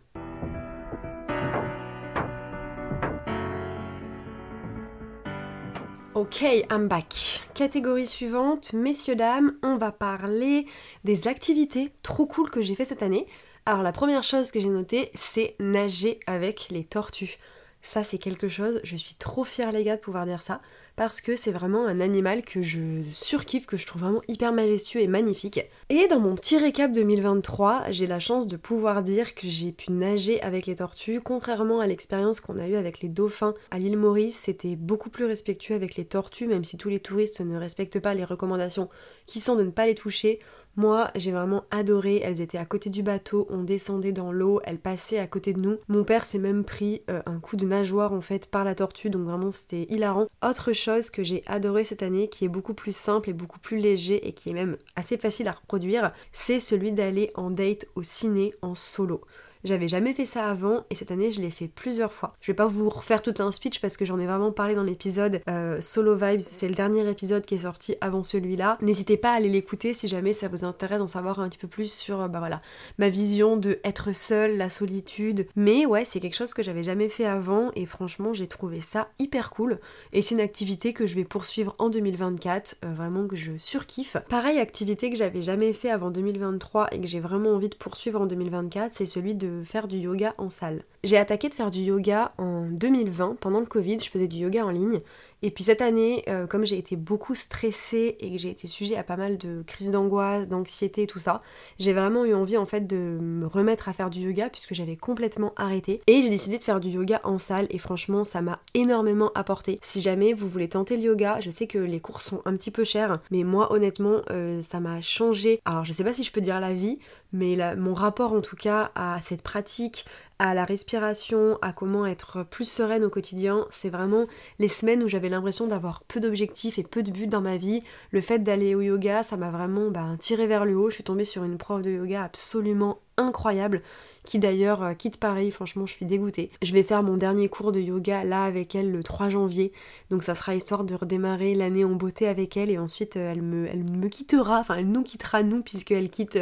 Ok, I'm back. Catégorie suivante, messieurs, dames, on va parler des activités trop cool que j'ai fait cette année. Alors la première chose que j'ai notée, c'est nager avec les tortues. Ça c'est quelque chose, je suis trop fière les gars de pouvoir dire ça parce que c'est vraiment un animal que je surkiffe, que je trouve vraiment hyper majestueux et magnifique. Et dans mon petit récap 2023, j'ai la chance de pouvoir dire que j'ai pu nager avec les tortues, contrairement à l'expérience qu'on a eue avec les dauphins à l'île Maurice, c'était beaucoup plus respectueux avec les tortues, même si tous les touristes ne respectent pas les recommandations qui sont de ne pas les toucher. Moi, j'ai vraiment adoré. Elles étaient à côté du bateau, on descendait dans l'eau, elles passaient à côté de nous. Mon père s'est même pris euh, un coup de nageoire en fait par la tortue, donc vraiment c'était hilarant. Autre chose que j'ai adoré cette année, qui est beaucoup plus simple et beaucoup plus léger et qui est même assez facile à reproduire, c'est celui d'aller en date au ciné en solo. J'avais jamais fait ça avant et cette année je l'ai fait plusieurs fois. Je vais pas vous refaire tout un speech parce que j'en ai vraiment parlé dans l'épisode euh, Solo Vibes, c'est le dernier épisode qui est sorti avant celui-là. N'hésitez pas à aller l'écouter si jamais ça vous intéresse d'en savoir un petit peu plus sur euh, bah voilà, ma vision de être seule, la solitude. Mais ouais, c'est quelque chose que j'avais jamais fait avant et franchement j'ai trouvé ça hyper cool et c'est une activité que je vais poursuivre en 2024, euh, vraiment que je surkiffe. Pareil, activité que j'avais jamais fait avant 2023 et que j'ai vraiment envie de poursuivre en 2024, c'est celui de faire du yoga en salle. J'ai attaqué de faire du yoga en 2020, pendant le Covid, je faisais du yoga en ligne. Et puis cette année, euh, comme j'ai été beaucoup stressée et que j'ai été sujet à pas mal de crises d'angoisse, d'anxiété, tout ça, j'ai vraiment eu envie en fait de me remettre à faire du yoga puisque j'avais complètement arrêté. Et j'ai décidé de faire du yoga en salle et franchement ça m'a énormément apporté. Si jamais vous voulez tenter le yoga, je sais que les cours sont un petit peu chers, mais moi honnêtement euh, ça m'a changé. Alors je sais pas si je peux dire la vie, mais mon rapport en tout cas à cette pratique, à la respiration, à comment être plus sereine au quotidien. C'est vraiment les semaines où j'avais l'impression d'avoir peu d'objectifs et peu de buts dans ma vie. Le fait d'aller au yoga, ça m'a vraiment bah, tiré vers le haut. Je suis tombée sur une prof de yoga absolument incroyable qui d'ailleurs euh, quitte Paris, franchement je suis dégoûtée. Je vais faire mon dernier cours de yoga là avec elle le 3 janvier, donc ça sera histoire de redémarrer l'année en beauté avec elle et ensuite euh, elle me, quittera, enfin elle nous quittera nous puisqu'elle quitte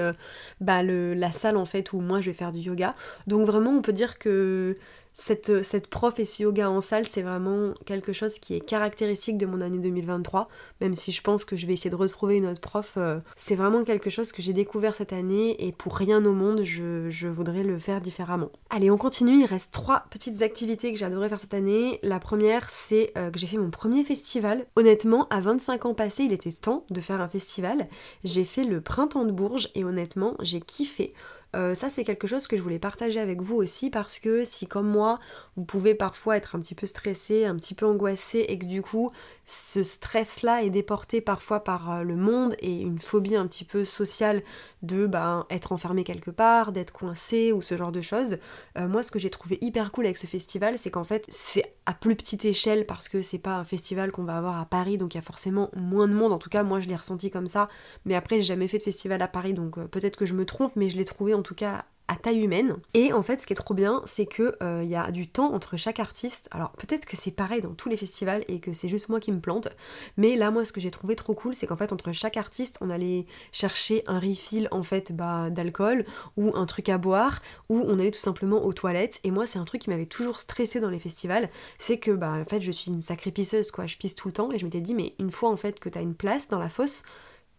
bah, le, la salle en fait où moi je vais faire du yoga. Donc vraiment on peut dire que cette, cette prof et ce yoga en salle, c'est vraiment quelque chose qui est caractéristique de mon année 2023, même si je pense que je vais essayer de retrouver une autre prof. Euh, c'est vraiment quelque chose que j'ai découvert cette année et pour rien au monde, je, voudrais le faire différemment. Allez, on continue, il reste trois petites activités que j'adorais faire cette année. La première, c'est euh, que j'ai fait mon premier festival. Honnêtement, à 25 ans passés, il était temps de faire un festival. J'ai fait le printemps de Bourges et honnêtement, j'ai kiffé. Euh, ça c'est quelque chose que je voulais partager avec vous aussi parce que si comme moi vous pouvez parfois être un petit peu stressé, un petit peu angoissé et que du coup ce stress là est déporté parfois par euh, le monde et une phobie un petit peu sociale de ben, être enfermé quelque part, d'être coincé ou ce genre de choses. Euh, moi ce que j'ai trouvé hyper cool avec ce festival c'est qu'en fait c'est à plus petite échelle parce que c'est pas un festival qu'on va avoir à Paris donc il y a forcément moins de monde en tout cas moi je l'ai ressenti comme ça mais après j'ai jamais fait de festival à Paris donc peut-être que je me trompe mais je l'ai trouvé en tout cas taille humaine. Et en fait, ce qui est trop bien, c'est que euh, il y a du temps entre chaque artiste. Alors peut-être que c'est pareil dans tous les festivals et que c'est juste moi qui me plante, mais là, moi, ce que j'ai trouvé trop cool, c'est qu'en fait, entre chaque artiste, on allait chercher un refill en fait bah, d'alcool ou un truc à boire, ou on allait tout simplement aux toilettes. Et moi, c'est un truc qui m'avait toujours stressé dans les festivals, c'est que bah en fait, je suis une sacrée pisseuse quoi. Je pisse tout le temps et je m'étais dit, mais une fois en fait que t'as une place dans la fosse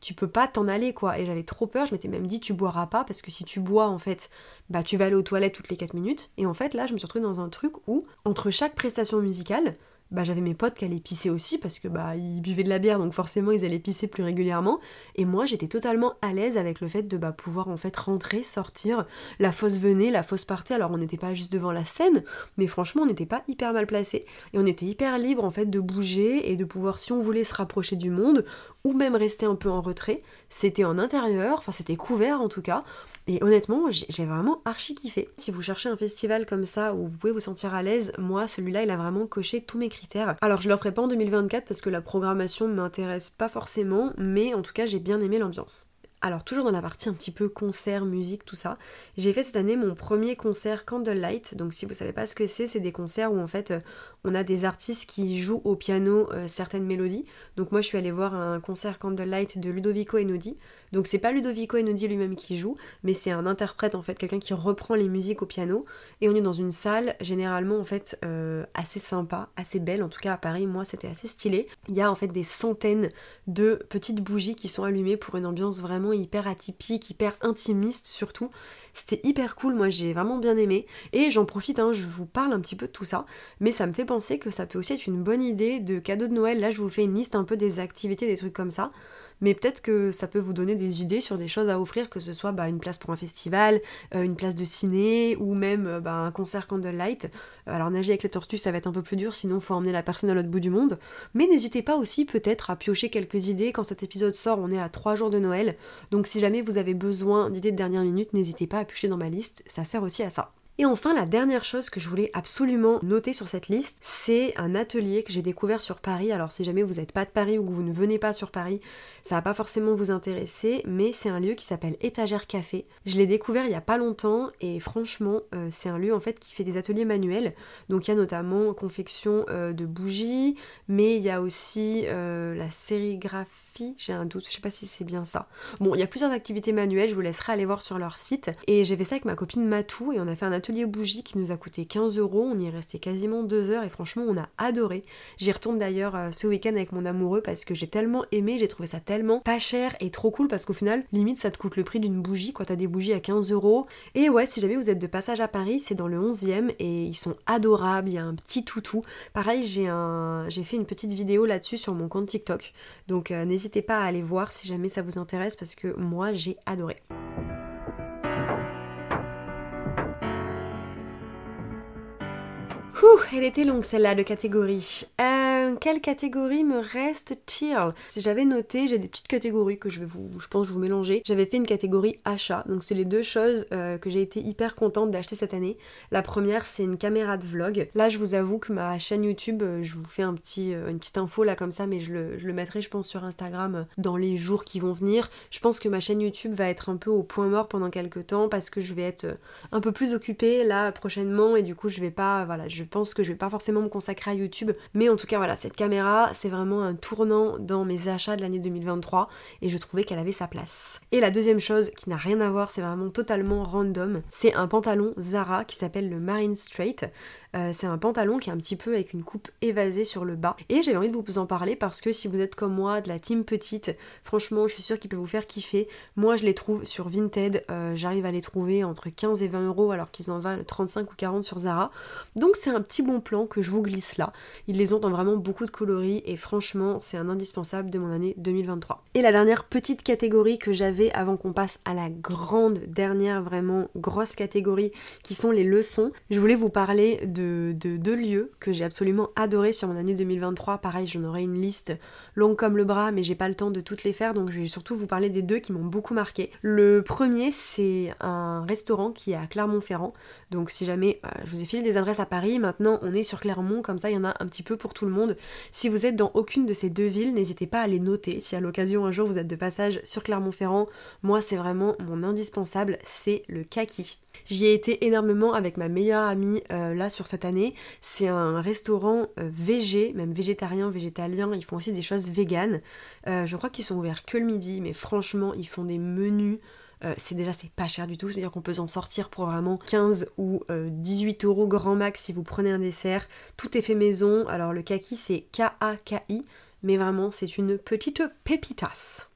tu peux pas t'en aller quoi. Et j'avais trop peur, je m'étais même dit tu boiras pas parce que si tu bois en fait, bah tu vas aller aux toilettes toutes les 4 minutes. Et en fait là je me suis retrouvée dans un truc où entre chaque prestation musicale, bah, j'avais mes potes qui allaient pisser aussi parce que bah ils buvaient de la bière donc forcément ils allaient pisser plus régulièrement. Et moi j'étais totalement à l'aise avec le fait de bah, pouvoir en fait rentrer, sortir, la fosse venait, la fosse partait. Alors on n'était pas juste devant la scène mais franchement on n'était pas hyper mal placé et on était hyper libre en fait de bouger et de pouvoir si on voulait se rapprocher du monde ou même rester un peu en retrait, c'était en intérieur, enfin c'était couvert en tout cas et honnêtement, j'ai vraiment archi kiffé. Si vous cherchez un festival comme ça où vous pouvez vous sentir à l'aise, moi celui-là il a vraiment coché tous mes critères. Alors je le ferai pas en 2024 parce que la programmation ne m'intéresse pas forcément, mais en tout cas j'ai bien aimé l'ambiance. Alors toujours dans la partie un petit peu concert, musique, tout ça, j'ai fait cette année mon premier concert Candlelight. Donc si vous savez pas ce que c'est, c'est des concerts où en fait on a des artistes qui jouent au piano euh, certaines mélodies. Donc moi je suis allée voir un concert Candlelight de Ludovico Einaudi. Donc c'est pas Ludovico Einaudi lui-même qui joue, mais c'est un interprète en fait, quelqu'un qui reprend les musiques au piano. Et on est dans une salle généralement en fait euh, assez sympa, assez belle. En tout cas à Paris, moi c'était assez stylé. Il y a en fait des centaines de petites bougies qui sont allumées pour une ambiance vraiment hyper atypique, hyper intimiste surtout. C'était hyper cool, moi j'ai vraiment bien aimé. Et j'en profite, hein, je vous parle un petit peu de tout ça, mais ça me fait penser que ça peut aussi être une bonne idée de cadeau de Noël. Là je vous fais une liste un peu des activités, des trucs comme ça mais peut-être que ça peut vous donner des idées sur des choses à offrir, que ce soit bah, une place pour un festival, euh, une place de ciné ou même euh, bah, un concert candlelight. Alors nager avec les tortues ça va être un peu plus dur, sinon il faut emmener la personne à l'autre bout du monde. Mais n'hésitez pas aussi peut-être à piocher quelques idées. Quand cet épisode sort, on est à 3 jours de Noël. Donc si jamais vous avez besoin d'idées de dernière minute, n'hésitez pas à piocher dans ma liste, ça sert aussi à ça. Et enfin, la dernière chose que je voulais absolument noter sur cette liste, c'est un atelier que j'ai découvert sur Paris. Alors si jamais vous n'êtes pas de Paris ou que vous ne venez pas sur Paris, ça va pas forcément vous intéresser, mais c'est un lieu qui s'appelle Étagère Café. Je l'ai découvert il y a pas longtemps et franchement, euh, c'est un lieu en fait qui fait des ateliers manuels. Donc il y a notamment confection euh, de bougies, mais il y a aussi euh, la sérigraphie j'ai un doute, je sais pas si c'est bien ça. Bon, il y a plusieurs activités manuelles, je vous laisserai aller voir sur leur site. Et j'ai fait ça avec ma copine Matou et on a fait un atelier bougie qui nous a coûté 15 euros. On y est resté quasiment deux heures et franchement, on a adoré. J'y retourne d'ailleurs euh, ce week-end avec mon amoureux parce que j'ai tellement aimé, j'ai trouvé ça tellement pas cher et trop cool parce qu'au final, limite, ça te coûte le prix d'une bougie quand t'as des bougies à 15 euros. Et ouais, si jamais vous êtes de passage à Paris, c'est dans le 11e et ils sont adorables. Il y a un petit toutou. Pareil, j'ai un... fait une petite vidéo là-dessus sur mon compte TikTok. Donc euh, pas à aller voir si jamais ça vous intéresse parce que moi j'ai adoré. Ouh, elle était longue celle-là de catégorie. Euh, quelle catégorie me reste Chill Si j'avais noté, j'ai des petites catégories que je vais vous, je pense, vous mélanger. J'avais fait une catégorie achat, donc c'est les deux choses euh, que j'ai été hyper contente d'acheter cette année. La première, c'est une caméra de vlog. Là, je vous avoue que ma chaîne YouTube, euh, je vous fais un petit, une petite info là comme ça, mais je le, je le mettrai, je pense, sur Instagram dans les jours qui vont venir. Je pense que ma chaîne YouTube va être un peu au point mort pendant quelques temps parce que je vais être un peu plus occupée là prochainement et du coup, je vais pas, voilà, pense que je vais pas forcément me consacrer à YouTube, mais en tout cas, voilà, cette caméra, c'est vraiment un tournant dans mes achats de l'année 2023 et je trouvais qu'elle avait sa place. Et la deuxième chose qui n'a rien à voir, c'est vraiment totalement random, c'est un pantalon Zara qui s'appelle le Marine Straight. Euh, c'est un pantalon qui est un petit peu avec une coupe évasée sur le bas. Et j'avais envie de vous en parler parce que si vous êtes comme moi, de la team petite, franchement, je suis sûre qu'il peut vous faire kiffer. Moi, je les trouve sur Vinted, euh, j'arrive à les trouver entre 15 et 20 euros alors qu'ils en valent 35 ou 40 sur Zara. Donc c'est un petit bon plan que je vous glisse là. Ils les ont dans vraiment beaucoup de coloris et franchement, c'est un indispensable de mon année 2023. Et la dernière petite catégorie que j'avais avant qu'on passe à la grande dernière vraiment grosse catégorie qui sont les leçons, je voulais vous parler de de lieux que j'ai absolument adoré sur mon année 2023. Pareil, j'en aurai une liste longue comme le bras, mais j'ai pas le temps de toutes les faire, donc je vais surtout vous parler des deux qui m'ont beaucoup marqué. Le premier, c'est un restaurant qui est à Clermont-Ferrand. Donc si jamais euh, je vous ai filé des adresses à Paris, maintenant on est sur Clermont, comme ça il y en a un petit peu pour tout le monde. Si vous êtes dans aucune de ces deux villes, n'hésitez pas à les noter. Si à l'occasion un jour vous êtes de passage sur Clermont-Ferrand, moi c'est vraiment mon indispensable, c'est le kaki. J'y ai été énormément avec ma meilleure amie euh, là sur cette année. C'est un restaurant euh, végé, même végétarien, végétalien. Ils font aussi des choses véganes. Je crois qu'ils sont ouverts que le midi, mais franchement, ils font des menus. C'est déjà c'est pas cher du tout, c'est-à-dire qu'on peut en sortir pour vraiment 15 ou 18 euros grand max si vous prenez un dessert. Tout est fait maison. Alors le kaki c'est K-A-K-I, mais vraiment c'est une petite pépitas.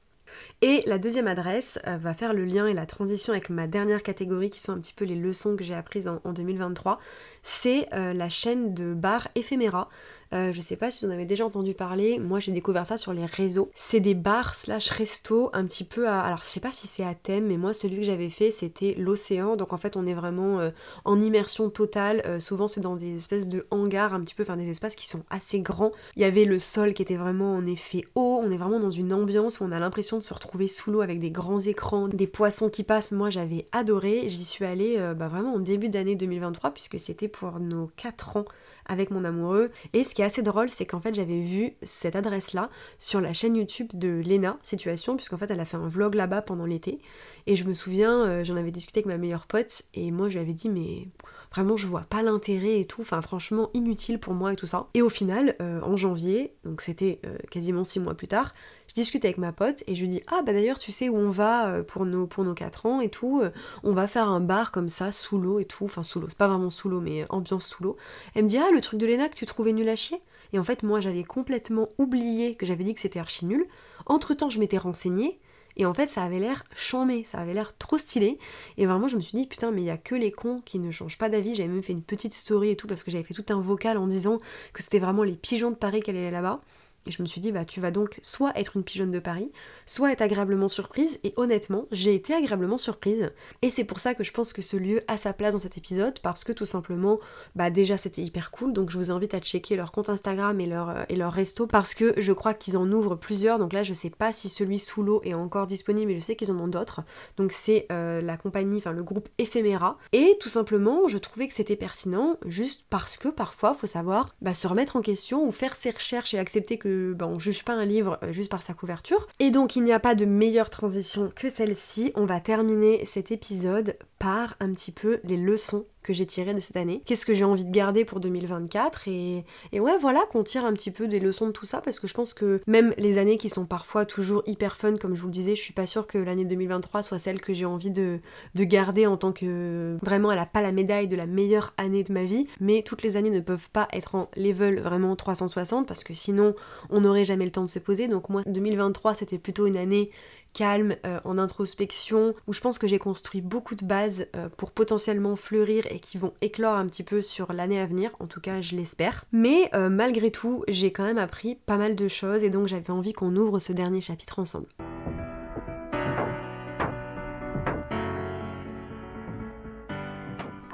Et la deuxième adresse euh, va faire le lien et la transition avec ma dernière catégorie qui sont un petit peu les leçons que j'ai apprises en, en 2023. C'est euh, la chaîne de bar Ephéméra euh, je sais pas si vous en avez déjà entendu parler, moi j'ai découvert ça sur les réseaux. C'est des bars slash resto un petit peu à... Alors je sais pas si c'est à thème, mais moi celui que j'avais fait c'était l'océan, donc en fait on est vraiment euh, en immersion totale. Euh, souvent c'est dans des espèces de hangars un petit peu, enfin des espaces qui sont assez grands. Il y avait le sol qui était vraiment en effet haut, on est vraiment dans une ambiance où on a l'impression de se retrouver sous l'eau avec des grands écrans, des poissons qui passent. Moi j'avais adoré, j'y suis allée bah, vraiment en début d'année 2023 puisque c'était pour nos 4 ans avec mon amoureux. Et ce qui est assez drôle, c'est qu'en fait j'avais vu cette adresse-là sur la chaîne YouTube de Lena Situation, puisqu'en fait elle a fait un vlog là-bas pendant l'été. Et je me souviens, euh, j'en avais discuté avec ma meilleure pote, et moi je lui avais dit mais vraiment je vois pas l'intérêt et tout, enfin franchement inutile pour moi et tout ça. Et au final, euh, en janvier, donc c'était euh, quasiment six mois plus tard, je discute avec ma pote et je lui dis ah bah d'ailleurs tu sais où on va euh, pour nos pour nos 4 ans et tout, on va faire un bar comme ça sous l'eau et tout, enfin sous l'eau, c'est pas vraiment sous l'eau mais ambiance sous l'eau. Elle me dit ah le truc de Léna que tu trouvais nul à chier et en fait moi j'avais complètement oublié que j'avais dit que c'était archi nul. Entre temps je m'étais renseignée et en fait, ça avait l'air chambé, ça avait l'air trop stylé. Et vraiment, je me suis dit, putain, mais il y a que les cons qui ne changent pas d'avis. J'avais même fait une petite story et tout, parce que j'avais fait tout un vocal en disant que c'était vraiment les pigeons de Paris qu'elle allait là-bas. Et je me suis dit, bah tu vas donc soit être une pigeonne de Paris, soit être agréablement surprise. Et honnêtement, j'ai été agréablement surprise. Et c'est pour ça que je pense que ce lieu a sa place dans cet épisode, parce que tout simplement, bah déjà c'était hyper cool. Donc je vous invite à checker leur compte Instagram et leur, euh, et leur resto, parce que je crois qu'ils en ouvrent plusieurs. Donc là, je sais pas si celui sous l'eau est encore disponible, mais je sais qu'ils en ont d'autres. Donc c'est euh, la compagnie, enfin le groupe Ephéméra. Et tout simplement, je trouvais que c'était pertinent, juste parce que parfois, faut savoir bah, se remettre en question ou faire ses recherches et accepter que bah, on juge pas un livre euh, juste par sa couverture. Et donc il n'y a pas de meilleure transition que celle-ci. On va terminer cet épisode par un petit peu les leçons que j'ai tirées de cette année. Qu'est-ce que j'ai envie de garder pour 2024 et, et ouais voilà qu'on tire un petit peu des leçons de tout ça parce que je pense que même les années qui sont parfois toujours hyper fun comme je vous le disais, je suis pas sûre que l'année 2023 soit celle que j'ai envie de, de garder en tant que vraiment elle a pas la médaille de la meilleure année de ma vie mais toutes les années ne peuvent pas être en level vraiment 360 parce que sinon on n'aurait jamais le temps de se poser donc moi 2023 c'était plutôt une année calme, euh, en introspection, où je pense que j'ai construit beaucoup de bases euh, pour potentiellement fleurir et qui vont éclore un petit peu sur l'année à venir, en tout cas je l'espère. Mais euh, malgré tout, j'ai quand même appris pas mal de choses et donc j'avais envie qu'on ouvre ce dernier chapitre ensemble.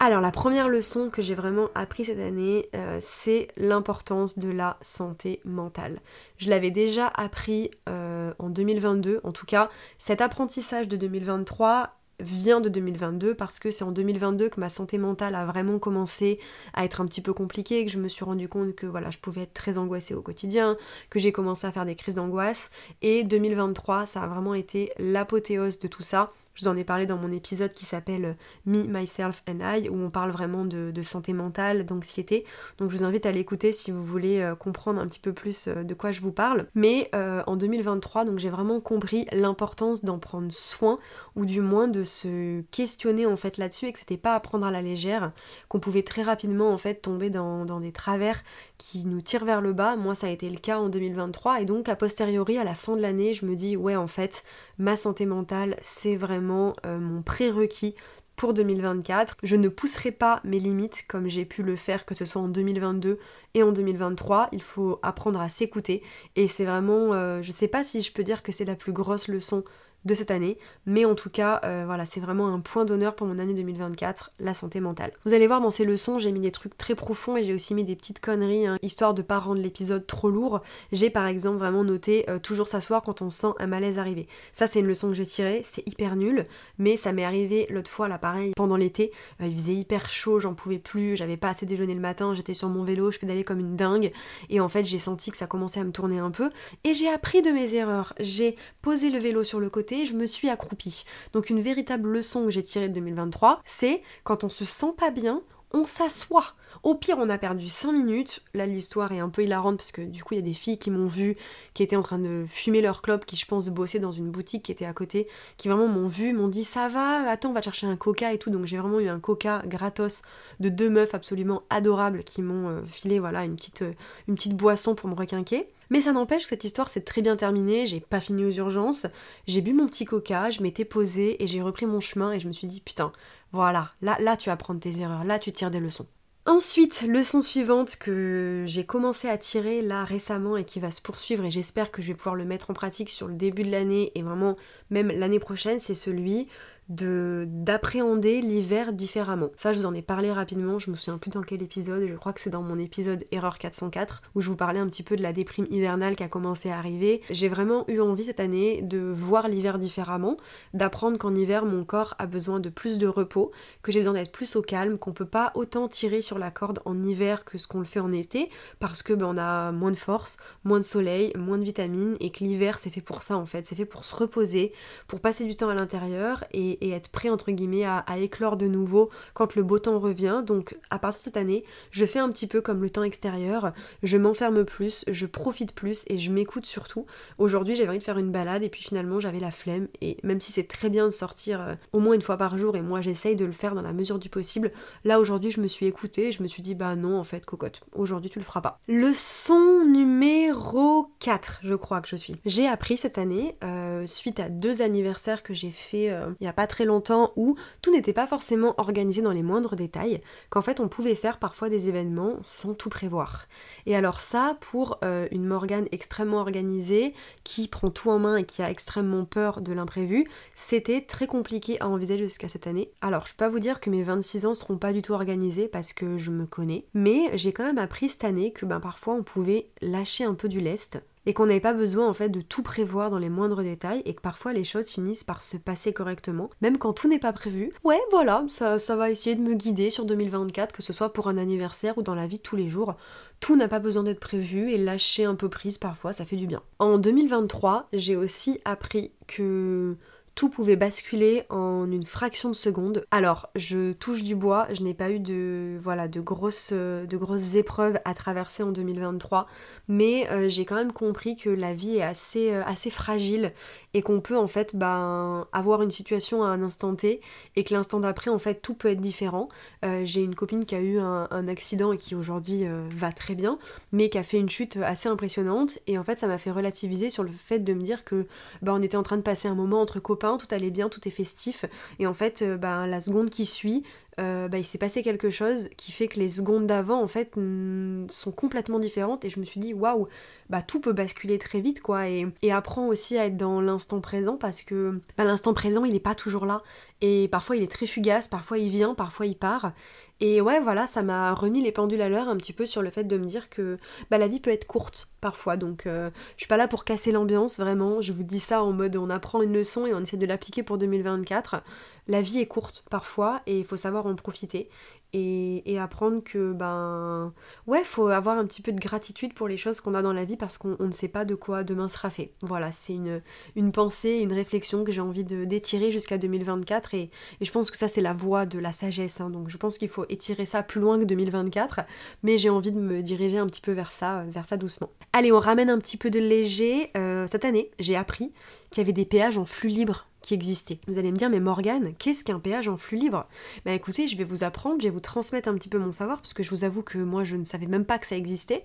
Alors la première leçon que j'ai vraiment appris cette année, euh, c'est l'importance de la santé mentale. Je l'avais déjà appris euh, en 2022, en tout cas cet apprentissage de 2023 vient de 2022 parce que c'est en 2022 que ma santé mentale a vraiment commencé à être un petit peu compliquée, que je me suis rendu compte que voilà, je pouvais être très angoissée au quotidien, que j'ai commencé à faire des crises d'angoisse et 2023, ça a vraiment été l'apothéose de tout ça. Je vous en ai parlé dans mon épisode qui s'appelle Me, Myself and I, où on parle vraiment de, santé mentale, d'anxiété. Donc je vous invite à l'écouter si vous voulez euh, comprendre un petit peu plus euh, de quoi je vous parle. Mais euh, en 2023, donc j'ai vraiment compris l'importance d'en prendre soin, ou du moins de se questionner en fait là-dessus, et que c'était pas à prendre à la légère, qu'on pouvait très rapidement en fait tomber dans, dans des travers qui nous tirent vers le bas. Moi ça a été le cas en 2023, et donc a posteriori à la fin de l'année, je me dis ouais en fait ma santé mentale c'est vraiment euh, mon prérequis pour 2024. Je ne pousserai pas mes limites comme j'ai pu le faire que ce soit en 2022 et en 2023. Il faut apprendre à s'écouter et c'est vraiment, euh, je sais pas si je peux dire que c'est la plus grosse leçon de cette année. Mais en tout cas, euh, voilà, c'est vraiment un point d'honneur pour mon année 2024, la santé mentale. Vous allez voir dans ces leçons, j'ai mis des trucs très profonds et j'ai aussi mis des petites conneries, hein, histoire de pas rendre l'épisode trop lourd. J'ai par exemple vraiment noté euh, toujours s'asseoir quand on sent un malaise arriver. Ça, c'est une leçon que j'ai tirée, c'est hyper nul, mais ça m'est arrivé l'autre fois, là pareil, pendant l'été, euh, il faisait hyper chaud, j'en pouvais plus, j'avais pas assez déjeuné le matin, j'étais sur mon vélo, je pédalais comme une dingue, et en fait, j'ai senti que ça commençait à me tourner un peu, et j'ai appris de mes erreurs. J'ai posé le vélo sur le côté, je me suis accroupie. Donc une véritable leçon que j'ai tirée de 2023, c'est quand on se sent pas bien, on s'assoit. Au pire, on a perdu 5 minutes. Là, l'histoire est un peu hilarante parce que du coup, il y a des filles qui m'ont vu, qui étaient en train de fumer leur clope, qui je pense bossaient dans une boutique qui était à côté, qui vraiment m'ont vu, m'ont dit ça va, attends, on va chercher un coca et tout. Donc j'ai vraiment eu un coca gratos de deux meufs absolument adorables qui m'ont euh, filé voilà une petite, euh, une petite boisson pour me requinquer. Mais ça n'empêche que cette histoire s'est très bien terminée, j'ai pas fini aux urgences, j'ai bu mon petit coca, je m'étais posée et j'ai repris mon chemin et je me suis dit putain, voilà, là, là tu apprends tes erreurs, là tu tires des leçons. Ensuite, leçon suivante que j'ai commencé à tirer là récemment et qui va se poursuivre et j'espère que je vais pouvoir le mettre en pratique sur le début de l'année et vraiment même l'année prochaine, c'est celui de d'appréhender l'hiver différemment. Ça, je vous en ai parlé rapidement, je me souviens plus dans quel épisode, je crois que c'est dans mon épisode Erreur 404 où je vous parlais un petit peu de la déprime hivernale qui a commencé à arriver. J'ai vraiment eu envie cette année de voir l'hiver différemment, d'apprendre qu'en hiver mon corps a besoin de plus de repos, que j'ai besoin d'être plus au calme, qu'on peut pas autant tirer sur la corde en hiver que ce qu'on le fait en été parce que ben, on a moins de force, moins de soleil, moins de vitamines et que l'hiver c'est fait pour ça en fait, c'est fait pour se reposer, pour passer du temps à l'intérieur et et être prêt entre guillemets à, éclore de nouveau quand le beau temps revient. Donc à partir de cette année, je fais un petit peu comme le temps extérieur, je m'enferme plus, je profite plus et je m'écoute surtout. Aujourd'hui j'avais envie de faire une balade et puis finalement j'avais la flemme et même si c'est très bien de sortir euh, au moins une fois par jour et moi j'essaye de le faire dans la mesure du possible, là aujourd'hui je me suis écoutée et je me suis dit bah non en fait cocotte, aujourd'hui tu le feras pas. Leçon numéro 4 je crois que je suis. J'ai appris cette année euh, suite à deux anniversaires que j'ai fait euh, il n'y a pas très longtemps où tout n'était pas forcément organisé dans les moindres détails, qu'en fait on pouvait faire parfois des événements sans tout prévoir. Et alors ça, pour euh, une Morgane extrêmement organisée, qui prend tout en main et qui a extrêmement peur de l'imprévu, c'était très compliqué à envisager jusqu'à cette année. Alors je peux pas vous dire que mes 26 ans seront pas du tout organisés parce que je me connais, mais j'ai quand même appris cette année que ben, parfois on pouvait lâcher un peu du lest et qu'on n'avait pas besoin en fait de tout prévoir dans les moindres détails et que parfois les choses finissent par se passer correctement, même quand tout n'est pas prévu. Ouais, voilà, ça, va essayer de me guider sur 2024, que ce soit pour un anniversaire ou dans la vie de tous les jours. Tout n'a pas besoin d'être prévu et lâcher un peu prise parfois, ça fait du bien. En 2023, j'ai aussi appris que tout pouvait basculer en une fraction de seconde. Alors, je touche du bois, je n'ai pas eu de voilà de grosses de grosses épreuves à traverser en 2023, mais euh, j'ai quand même compris que la vie est assez euh, assez fragile et qu'on peut en fait ben, avoir une situation à un instant T et que l'instant d'après en fait tout peut être différent. Euh, j'ai une copine qui a eu un, accident et qui aujourd'hui va très bien, mais qui a fait une chute assez impressionnante et en fait ça m'a fait relativiser sur le fait de me dire que ben, on était en train de passer un moment entre copains tout allait bien, tout est festif. Et en fait, ben, la seconde qui suit, euh, bah, il s'est passé quelque chose qui fait que les secondes d'avant, en fait, sont complètement différentes. Et je me suis dit, waouh, bah, tout peut basculer très vite, quoi. Et, apprends aussi à être dans l'instant présent parce que bah, l'instant présent, il n'est pas toujours là. Et parfois, il est très fugace, parfois, il vient, parfois, il part. Et ouais, voilà, ça m'a remis les pendules à l'heure un petit peu sur le fait de me dire que bah, la vie peut être courte parfois. Donc euh, je suis pas là pour casser l'ambiance, vraiment. Je vous dis ça en mode on apprend une leçon et on essaie de l'appliquer pour 2024. La vie est courte parfois et il faut savoir en profiter et, apprendre que ben ouais faut avoir un petit peu de gratitude pour les choses qu'on a dans la vie parce qu'on ne sait pas de quoi demain sera fait voilà c'est une, une pensée une réflexion que j'ai envie de d'étirer jusqu'à 2024 et, et, je pense que ça c'est la voie de la sagesse hein. donc je pense qu'il faut étirer ça plus loin que 2024 mais j'ai envie de me diriger un petit peu vers ça vers ça doucement allez on ramène un petit peu de léger euh, cette année j'ai appris qu'il y avait des péages en flux libre qui existait. Vous allez me dire, mais Morgane, qu'est-ce qu'un péage en flux libre? Bah écoutez, je vais vous apprendre, je vais vous transmettre un petit peu mon savoir, parce que je vous avoue que moi je ne savais même pas que ça existait.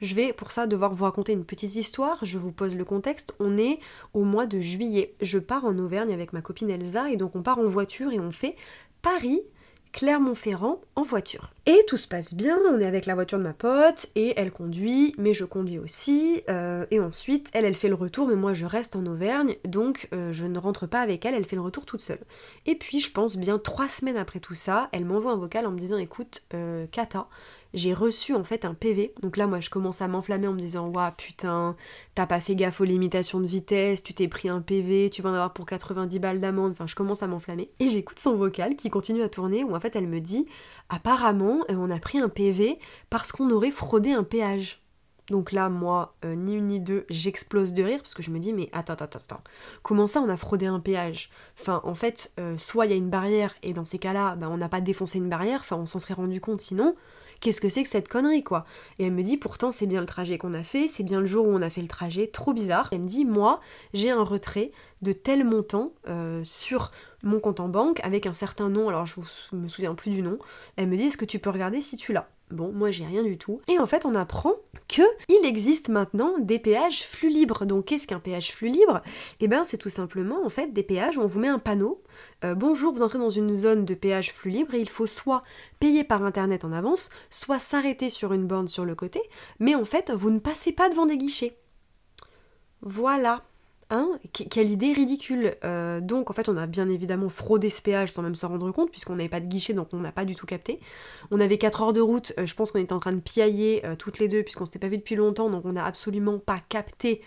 Je vais pour ça devoir vous raconter une petite histoire, je vous pose le contexte. On est au mois de juillet. Je pars en Auvergne avec ma copine Elsa, et donc on part en voiture et on fait Paris Clermont-Ferrand en voiture. Et tout se passe bien, on est avec la voiture de ma pote, et elle conduit, mais je conduis aussi, euh, et ensuite, elle, elle fait le retour, mais moi je reste en Auvergne, donc euh, je ne rentre pas avec elle, elle fait le retour toute seule. Et puis, je pense bien trois semaines après tout ça, elle m'envoie un vocal en me disant, écoute, euh, Kata, j'ai reçu en fait un PV. Donc là, moi, je commence à m'enflammer en me disant Waouh, putain, t'as pas fait gaffe aux limitations de vitesse, tu t'es pris un PV, tu vas en avoir pour 90 balles d'amende. Enfin, je commence à m'enflammer. Et j'écoute son vocal qui continue à tourner où en fait, elle me dit Apparemment, euh, on a pris un PV parce qu'on aurait fraudé un péage. Donc là, moi, euh, ni une ni deux, j'explose de rire parce que je me dis, mais attends, attends, attends, comment ça on a fraudé un péage? Enfin, en fait, euh, soit il y a une barrière et dans ces cas-là, ben, on n'a pas défoncé une barrière, enfin, on s'en serait rendu compte sinon qu'est-ce que c'est que cette connerie quoi Et elle me dit pourtant c'est bien le trajet qu'on a fait, c'est bien le jour où on a fait le trajet, trop bizarre. Elle me dit moi j'ai un retrait de tel montant euh, sur mon compte en banque avec un certain nom, alors je me souviens plus du nom. Elle me dit est-ce que tu peux regarder si tu l'as? Bon, moi j'ai rien du tout. Et en fait, on apprend que il existe maintenant des péages flux libres. Donc, qu'est-ce qu'un péage flux libre? Eh bien, c'est tout simplement en fait des péages où on vous met un panneau. Euh, bonjour, vous entrez dans une zone de péage flux libre et il faut soit payer par internet en avance, soit s'arrêter sur une borne sur le côté. Mais en fait, vous ne passez pas devant des guichets. Voilà. Hein Quelle idée ridicule euh, Donc en fait on a bien évidemment fraudé ce péage sans même s'en rendre compte puisqu'on n'avait pas de guichet donc on n'a pas du tout capté. On avait 4 heures de route, euh, je pense qu'on était en train de piailler euh, toutes les deux puisqu'on s'était pas vu depuis longtemps donc on n'a absolument pas capté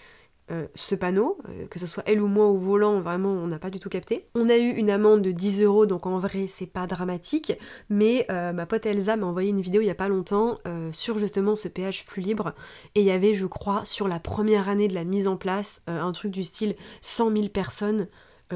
euh, ce panneau, euh, que ce soit elle ou moi au volant, vraiment on n'a pas du tout capté. On a eu une amende de 10 euros, donc en vrai c'est pas dramatique, mais euh, ma pote Elsa m'a envoyé une vidéo il y a pas longtemps sur justement ce péage flux libre, et il y avait je crois sur la première année de la mise en place un truc du style 100 000 personnes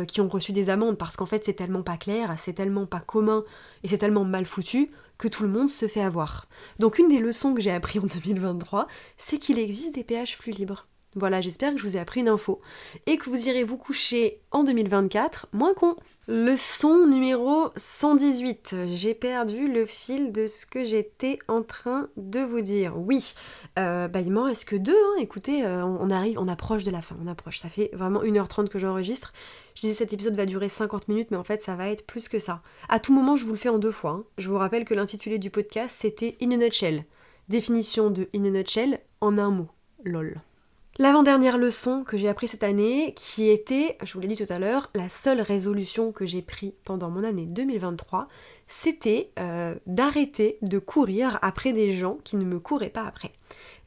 qui ont reçu des amendes parce qu'en fait c'est tellement pas clair, c'est tellement pas commun et c'est tellement mal foutu que tout le monde se fait avoir. Donc une des leçons que j'ai appris en 2023, c'est qu'il existe des péages flux libres. Voilà, j'espère que je vous ai appris une info et que vous irez vous coucher en 2024 moins con. Leçon numéro 118. J'ai perdu le fil de ce que j'étais en train de vous dire. Oui, euh, bah il m'en reste que deux. Hein. Écoutez, euh, on arrive, on approche de la fin, on approche. Ça fait vraiment 1h30 que j'enregistre. Je disais cet épisode va durer 50 minutes, mais en fait ça va être plus que ça. À tout moment, je vous le fais en deux fois. Hein. Je vous rappelle que l'intitulé du podcast c'était In a Nutshell. Définition de In a Nutshell en un mot. LOL. L'avant-dernière leçon que j'ai appris cette année, qui était, je vous l'ai dit tout à l'heure, la seule résolution que j'ai prise pendant mon année 2023, c'était euh, d'arrêter de courir après des gens qui ne me couraient pas après.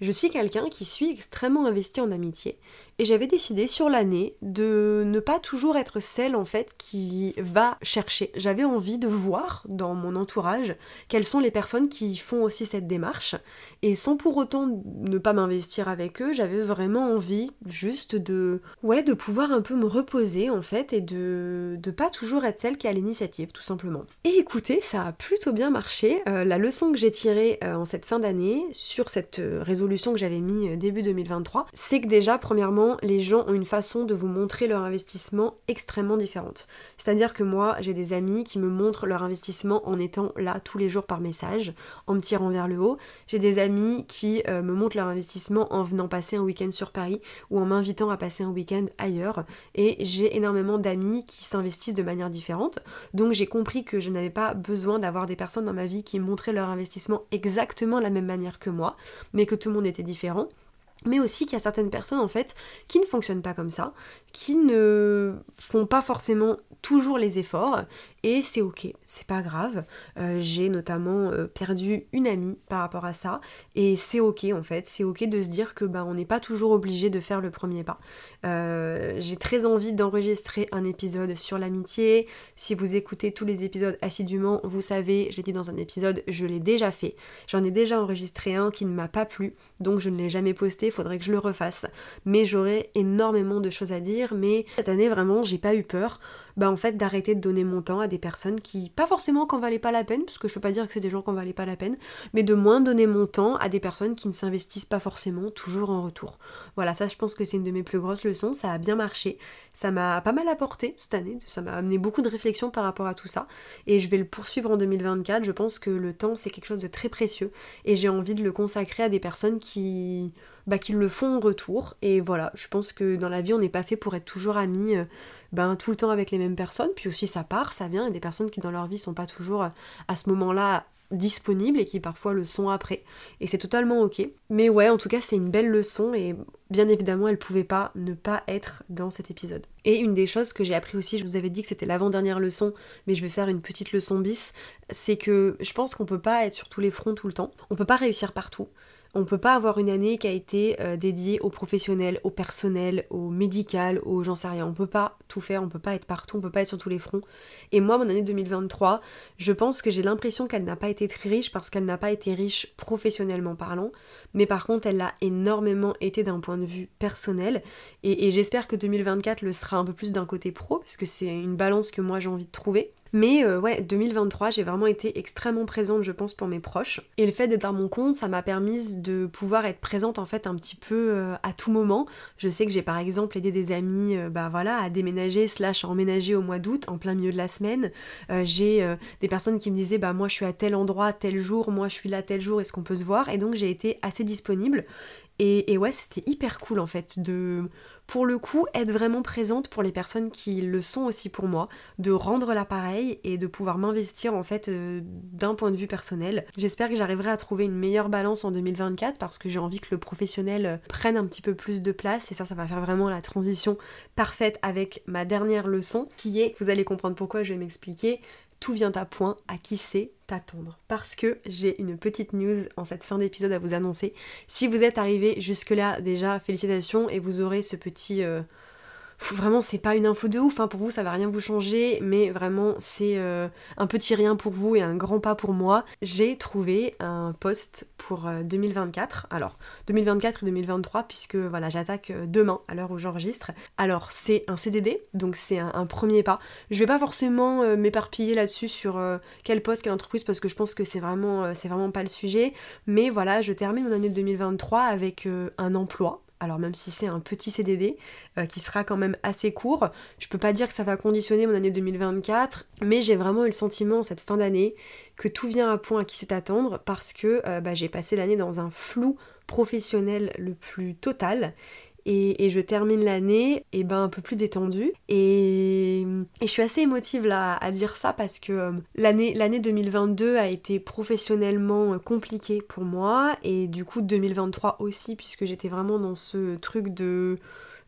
Je suis quelqu'un qui suis extrêmement investi en amitié et j'avais décidé sur l'année de ne pas toujours être celle en fait qui va chercher. J'avais envie de voir dans mon entourage quelles sont les personnes qui font aussi cette démarche et sans pour autant ne pas m'investir avec eux, j'avais vraiment envie juste de ouais, de pouvoir un peu me reposer en fait et de de pas toujours être celle qui a l'initiative tout simplement. Et écoutez, ça a plutôt bien marché. Euh, la leçon que j'ai tirée euh, en cette fin d'année sur cette euh, que j'avais mis euh, début 2023, c'est que déjà, premièrement, les gens ont une façon de vous montrer leur investissement extrêmement différente. C'est-à-dire que moi, j'ai des amis qui me montrent leur investissement en étant là tous les jours par message, en me tirant vers le haut. J'ai des amis qui euh, me montrent leur investissement en venant passer un week-end sur Paris ou en m'invitant à passer un week-end ailleurs. Et j'ai énormément d'amis qui s'investissent de manière différente. Donc j'ai compris que je n'avais pas besoin d'avoir des personnes dans ma vie qui montraient leur investissement exactement de la même manière que moi, mais que tout le monde était différent mais aussi qu'il y a certaines personnes en fait qui ne fonctionnent pas comme ça, qui ne font pas forcément toujours les efforts et c'est ok, c'est pas grave. Euh, j'ai notamment euh, perdu une amie par rapport à ça et c'est ok en fait, c'est ok de se dire que bah, on n'est pas toujours obligé de faire le premier pas. Euh, j'ai très envie d'enregistrer un épisode sur l'amitié. Si vous écoutez tous les épisodes assidûment, vous savez, j'ai dit dans un épisode, je l'ai déjà fait. J'en ai déjà enregistré un qui ne m'a pas plu, donc je ne l'ai jamais posté, faudrait que je le refasse. Mais j'aurais énormément de choses à dire, mais cette année vraiment, j'ai pas eu peur bah en fait d'arrêter de donner mon temps à des personnes qui, pas forcément qu'en valaient pas la peine, parce que je peux pas dire que c'est des gens qui en valaient pas la peine, mais de moins donner mon temps à des personnes qui ne s'investissent pas forcément toujours en retour. Voilà, ça je pense que c'est une de mes plus grosses leçons, ça a bien marché, ça m'a pas mal apporté cette année, ça m'a amené beaucoup de réflexion par rapport à tout ça, et je vais le poursuivre en 2024, je pense que le temps c'est quelque chose de très précieux, et j'ai envie de le consacrer à des personnes qui bah, qui le font en retour. Et voilà, je pense que dans la vie, on n'est pas fait pour être toujours amis euh, ben, tout le temps avec les mêmes personnes. Puis aussi, ça part, ça vient. Il y a des personnes qui, dans leur vie, sont pas toujours euh, à ce moment-là disponibles et qui parfois le sont après. Et c'est totalement ok. Mais ouais, en tout cas, c'est une belle leçon et bien évidemment, elle pouvait pas ne pas être dans cet épisode. Et une des choses que j'ai appris aussi, je vous avais dit que c'était l'avant-dernière leçon, mais je vais faire une petite leçon bis, c'est que je pense qu'on peut pas être sur tous les fronts tout le temps. On peut pas réussir partout. On peut pas avoir une année qui a été euh, dédiée aux professionnels, au personnel, au médical, aux j'en sais rien. On peut pas tout faire, on peut pas être partout, on peut pas être sur tous les fronts. Et moi, mon année 2023, je pense que j'ai l'impression qu'elle n'a pas été très riche parce qu'elle n'a pas été riche professionnellement parlant, mais par contre, elle l'a énormément été d'un point de vue personnel. Et, et j'espère que 2024 le sera un peu plus d'un côté pro, parce que c'est une balance que moi j'ai envie de trouver. Mais euh, ouais, 2023, j'ai vraiment été extrêmement présente, je pense, pour mes proches. Et le fait d'être dans mon compte, ça m'a permis de pouvoir être présente en fait un petit peu euh, à tout moment. Je sais que j'ai par exemple aidé des amis, euh, bah voilà, à déménager slash à emménager au mois d'août, en plein milieu de la semaine. j'ai des personnes qui me disaient, bah moi je suis à tel endroit, tel jour, moi je suis là tel jour, est-ce qu'on peut se voir? Et donc j'ai été assez disponible. et ouais, c'était hyper cool en fait de pour le coup, être vraiment présente pour les personnes qui le sont aussi pour moi, de rendre l'appareil et de pouvoir m'investir en fait euh, d'un point de vue personnel. J'espère que j'arriverai à trouver une meilleure balance en 2024 parce que j'ai envie que le professionnel euh, prenne un petit peu plus de place et ça, ça va faire vraiment la transition parfaite avec ma dernière leçon qui est, vous allez comprendre pourquoi je vais m'expliquer, tout vient à point, à qui c'est t'attendre. Parce que j'ai une petite news en cette fin d'épisode à vous annoncer. Si vous êtes arrivé jusque-là, déjà, félicitations et vous aurez ce petit... Euh, vraiment c'est pas une info de ouf, hein, pour vous ça va rien vous changer, mais vraiment c'est euh, un petit rien pour vous et un grand pas pour moi. J'ai trouvé un poste pour 2024, euh, alors 2024 et 2023 puisque voilà j'attaque euh, demain à l'heure où j'enregistre. Alors c'est un CDD, donc c'est un, premier pas. Je vais pas forcément m'éparpiller là-dessus sur quel poste, quelle entreprise parce que je pense que c'est vraiment, c'est vraiment pas le sujet, mais voilà je termine mon année 2023 avec un emploi alors même si c'est un petit CDD euh, qui sera quand même assez court, je peux pas dire que ça va conditionner mon année 2024, mais j'ai vraiment eu le sentiment cette fin d'année que tout vient à point à qui c'est attendre parce que euh, bah, j'ai passé l'année dans un flou professionnel le plus total et, je termine l'année et ben un peu plus détendue. Et, je suis assez émotive là à dire ça parce que euh, l'année l'année 2022 a été professionnellement euh, compliquée pour moi. Et du coup 2023 aussi puisque j'étais vraiment dans ce truc de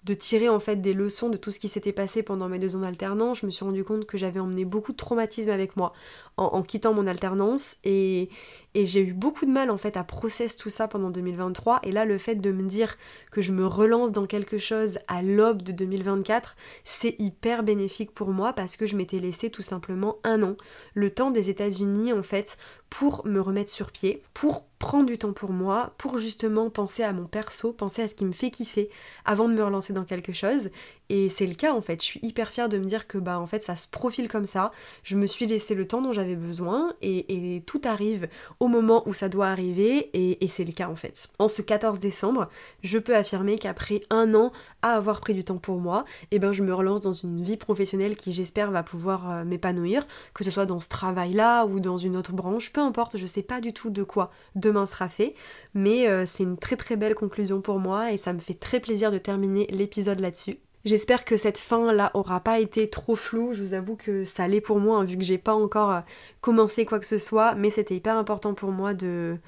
de tirer en fait des leçons de tout ce qui s'était passé pendant mes deux ans d'alternance. Je me suis rendu compte que j'avais emmené beaucoup de traumatisme avec moi en, quittant mon alternance et, et j'ai eu beaucoup de mal en fait à process tout ça pendant 2023 et là le fait de me dire que je me relance dans quelque chose à l'aube de 2024 c'est hyper bénéfique pour moi parce que je m'étais laissé tout simplement un an, le temps des États-Unis en fait pour me remettre sur pied, pour prendre du temps pour moi, pour justement penser à mon perso, penser à ce qui me fait kiffer avant de me relancer dans quelque chose Et c'est le cas en fait. Je suis hyper fière de me dire que bah en fait ça se profile comme ça. Je me suis laissé le temps dont j'avais besoin et, tout arrive au moment où ça doit arriver et, c'est le cas en fait. En ce 14 décembre, je peux affirmer qu'après un an à avoir pris du temps pour moi, eh ben je me relance dans une vie professionnelle qui j'espère va pouvoir euh, m'épanouir, que ce soit dans ce travail-là ou dans une autre branche, peu importe, je sais pas du tout de quoi demain sera fait, mais euh, c'est une très très belle conclusion pour moi et ça me fait très plaisir de terminer l'épisode là-dessus. J'espère que cette fin là aura pas été trop floue, je vous avoue que ça allait pour moi hein, vu que j'ai pas encore euh, commencé quoi que ce soit, mais c'était hyper important pour moi de,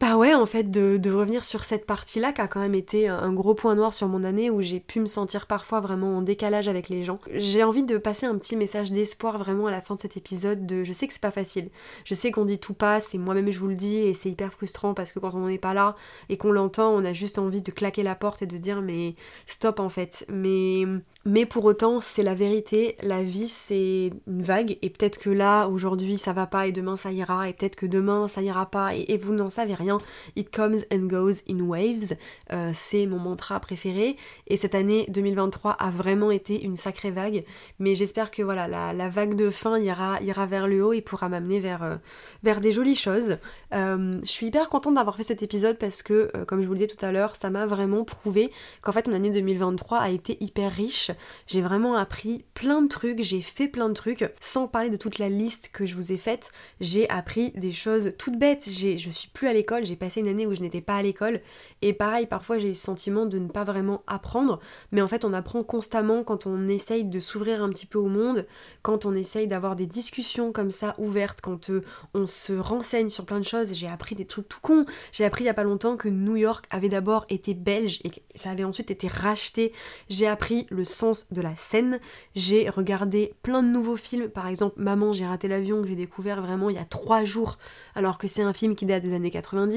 bah ouais, en fait, de, revenir sur cette partie-là qui a quand même été un gros point noir sur mon année où j'ai pu me sentir parfois vraiment en décalage avec les gens. J'ai envie de passer un petit message d'espoir vraiment à la fin de cet épisode de je sais que c'est pas facile. Je sais qu'on dit tout passe et moi-même je vous le dis et c'est hyper frustrant parce que quand on n'est pas là et qu'on l'entend, on a juste envie de claquer la porte et de dire mais stop en fait. Mais mais pour autant, c'est la vérité, la vie c'est une vague et peut-être que là aujourd'hui ça va pas et demain ça ira et peut-être que demain ça ira pas et vous n'en savez rien It comes and goes in waves. Euh, c'est mon mantra préféré. Et cette année 2023 a vraiment été une sacrée vague. Mais j'espère que voilà, la, vague de fin ira, ira vers le haut et pourra m'amener vers, euh, vers des jolies choses. Euh, je suis hyper contente d'avoir fait cet épisode parce que, comme je vous le disais tout à l'heure, ça m'a vraiment prouvé qu'en fait mon année 2023 a été hyper riche. J'ai vraiment appris plein de trucs, j'ai fait plein de trucs, sans parler de toute la liste que je vous ai faite. J'ai appris des choses toutes bêtes. Je suis plus à l'école j'ai passé une année où je n'étais pas à l'école et pareil, parfois j'ai eu ce sentiment de ne pas vraiment apprendre, mais en fait on apprend constamment quand on essaye de s'ouvrir un petit peu au monde, quand on essaye d'avoir des discussions comme ça ouvertes, quand euh, on se renseigne sur plein de choses. J'ai appris des trucs tout cons. J'ai appris il y a pas longtemps que New York avait d'abord été belge et que ça avait ensuite été racheté. J'ai appris le sens de la scène. J'ai regardé plein de nouveaux films, par exemple Maman j'ai raté l'avion que j'ai découvert vraiment il y a trois jours alors que c'est un film qui date des années 90.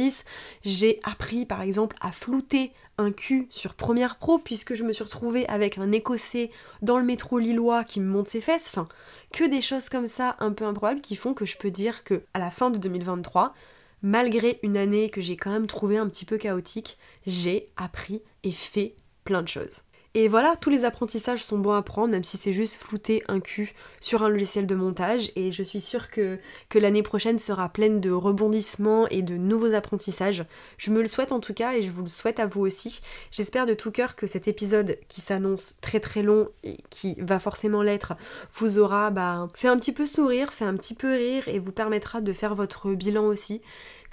J'ai appris par exemple à flouter un cul sur Première Pro puisque je me suis retrouvée avec un écossais dans le métro lillois qui me monte ses fesses. Enfin, que des choses comme ça un peu improbables qui font que je peux dire que à la fin de 2023, malgré une année que j'ai quand même trouvée un petit peu chaotique, j'ai appris et fait plein de choses. Et voilà, tous les apprentissages sont bons à prendre, même si c'est juste flouter un cul sur un logiciel de montage. Et je suis sûre que, l'année prochaine sera pleine de rebondissements et de nouveaux apprentissages. Je me le souhaite en tout cas et je vous le souhaite à vous aussi. J'espère de tout cœur que cet épisode qui s'annonce très très long et qui va forcément l'être, vous aura bah, fait un petit peu sourire, fait un petit peu rire et vous permettra de faire votre bilan aussi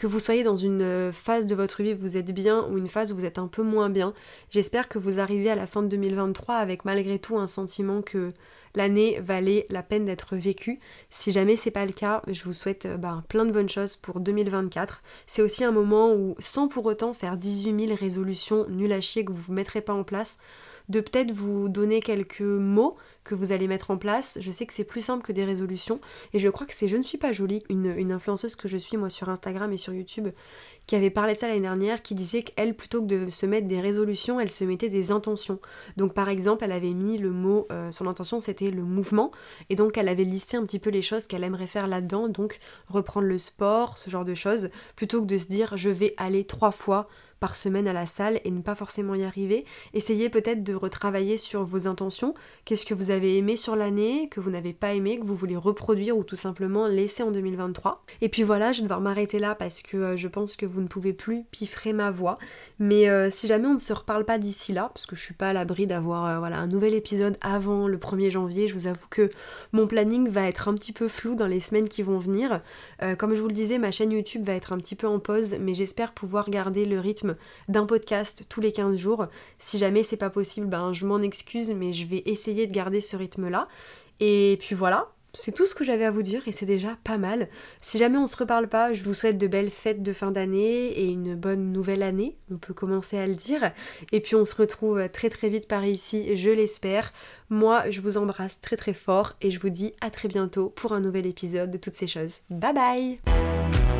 que vous soyez dans une euh, phase de votre vie où vous êtes bien ou une phase où vous êtes un peu moins bien. J'espère que vous arrivez à la fin de 2023 avec malgré tout un sentiment que l'année valait la peine d'être vécue. Si jamais c'est pas le cas, je vous souhaite euh, ben, plein de bonnes choses pour 2024. C'est aussi un moment où, sans pour autant faire 18 000 résolutions nul à chier que vous ne mettrez pas en place, de peut-être vous donner quelques mots que vous allez mettre en place. Je sais que c'est plus simple que des résolutions. Et je crois que c'est Je ne suis pas jolie, une, influenceuse que je suis moi sur Instagram et sur YouTube, qui avait parlé de ça l'année dernière, qui disait qu'elle, plutôt que de se mettre des résolutions, elle se mettait des intentions. Donc par exemple, elle avait mis le mot, euh, son intention c'était le mouvement, et donc elle avait listé un petit peu les choses qu'elle aimerait faire là-dedans, donc reprendre le sport, ce genre de choses, plutôt que de se dire je vais aller trois fois par semaine à la salle et ne pas forcément y arriver. Essayez peut-être de retravailler sur vos intentions. Qu'est-ce que vous avez aimé sur l'année, que vous n'avez pas aimé, que vous voulez reproduire ou tout simplement laisser en 2023. Et puis voilà, je vais devoir m'arrêter là parce que euh, je pense que vous ne pouvez plus piffrer ma voix. Mais euh, si jamais on ne se reparle pas d'ici là, parce que je suis pas à l'abri d'avoir euh, voilà, un nouvel épisode avant le 1er janvier, je vous avoue que mon planning va être un petit peu flou dans les semaines qui vont venir. comme je vous le disais, ma chaîne YouTube va être un petit peu en pause, mais j'espère pouvoir garder le d'un podcast tous les 15 jours. Si jamais c'est pas possible, ben je m'en excuse, mais je vais essayer de garder ce rythme-là. Et puis voilà, c'est tout ce que j'avais à vous dire et c'est déjà pas mal. Si jamais on se reparle pas, je vous souhaite de belles fêtes de fin d'année et une bonne nouvelle année, on peut commencer à le dire. Et puis on se retrouve très très vite par ici, je l'espère. Moi, je vous embrasse très très fort et je vous dis à très bientôt pour un nouvel épisode de toutes ces choses. Bye bye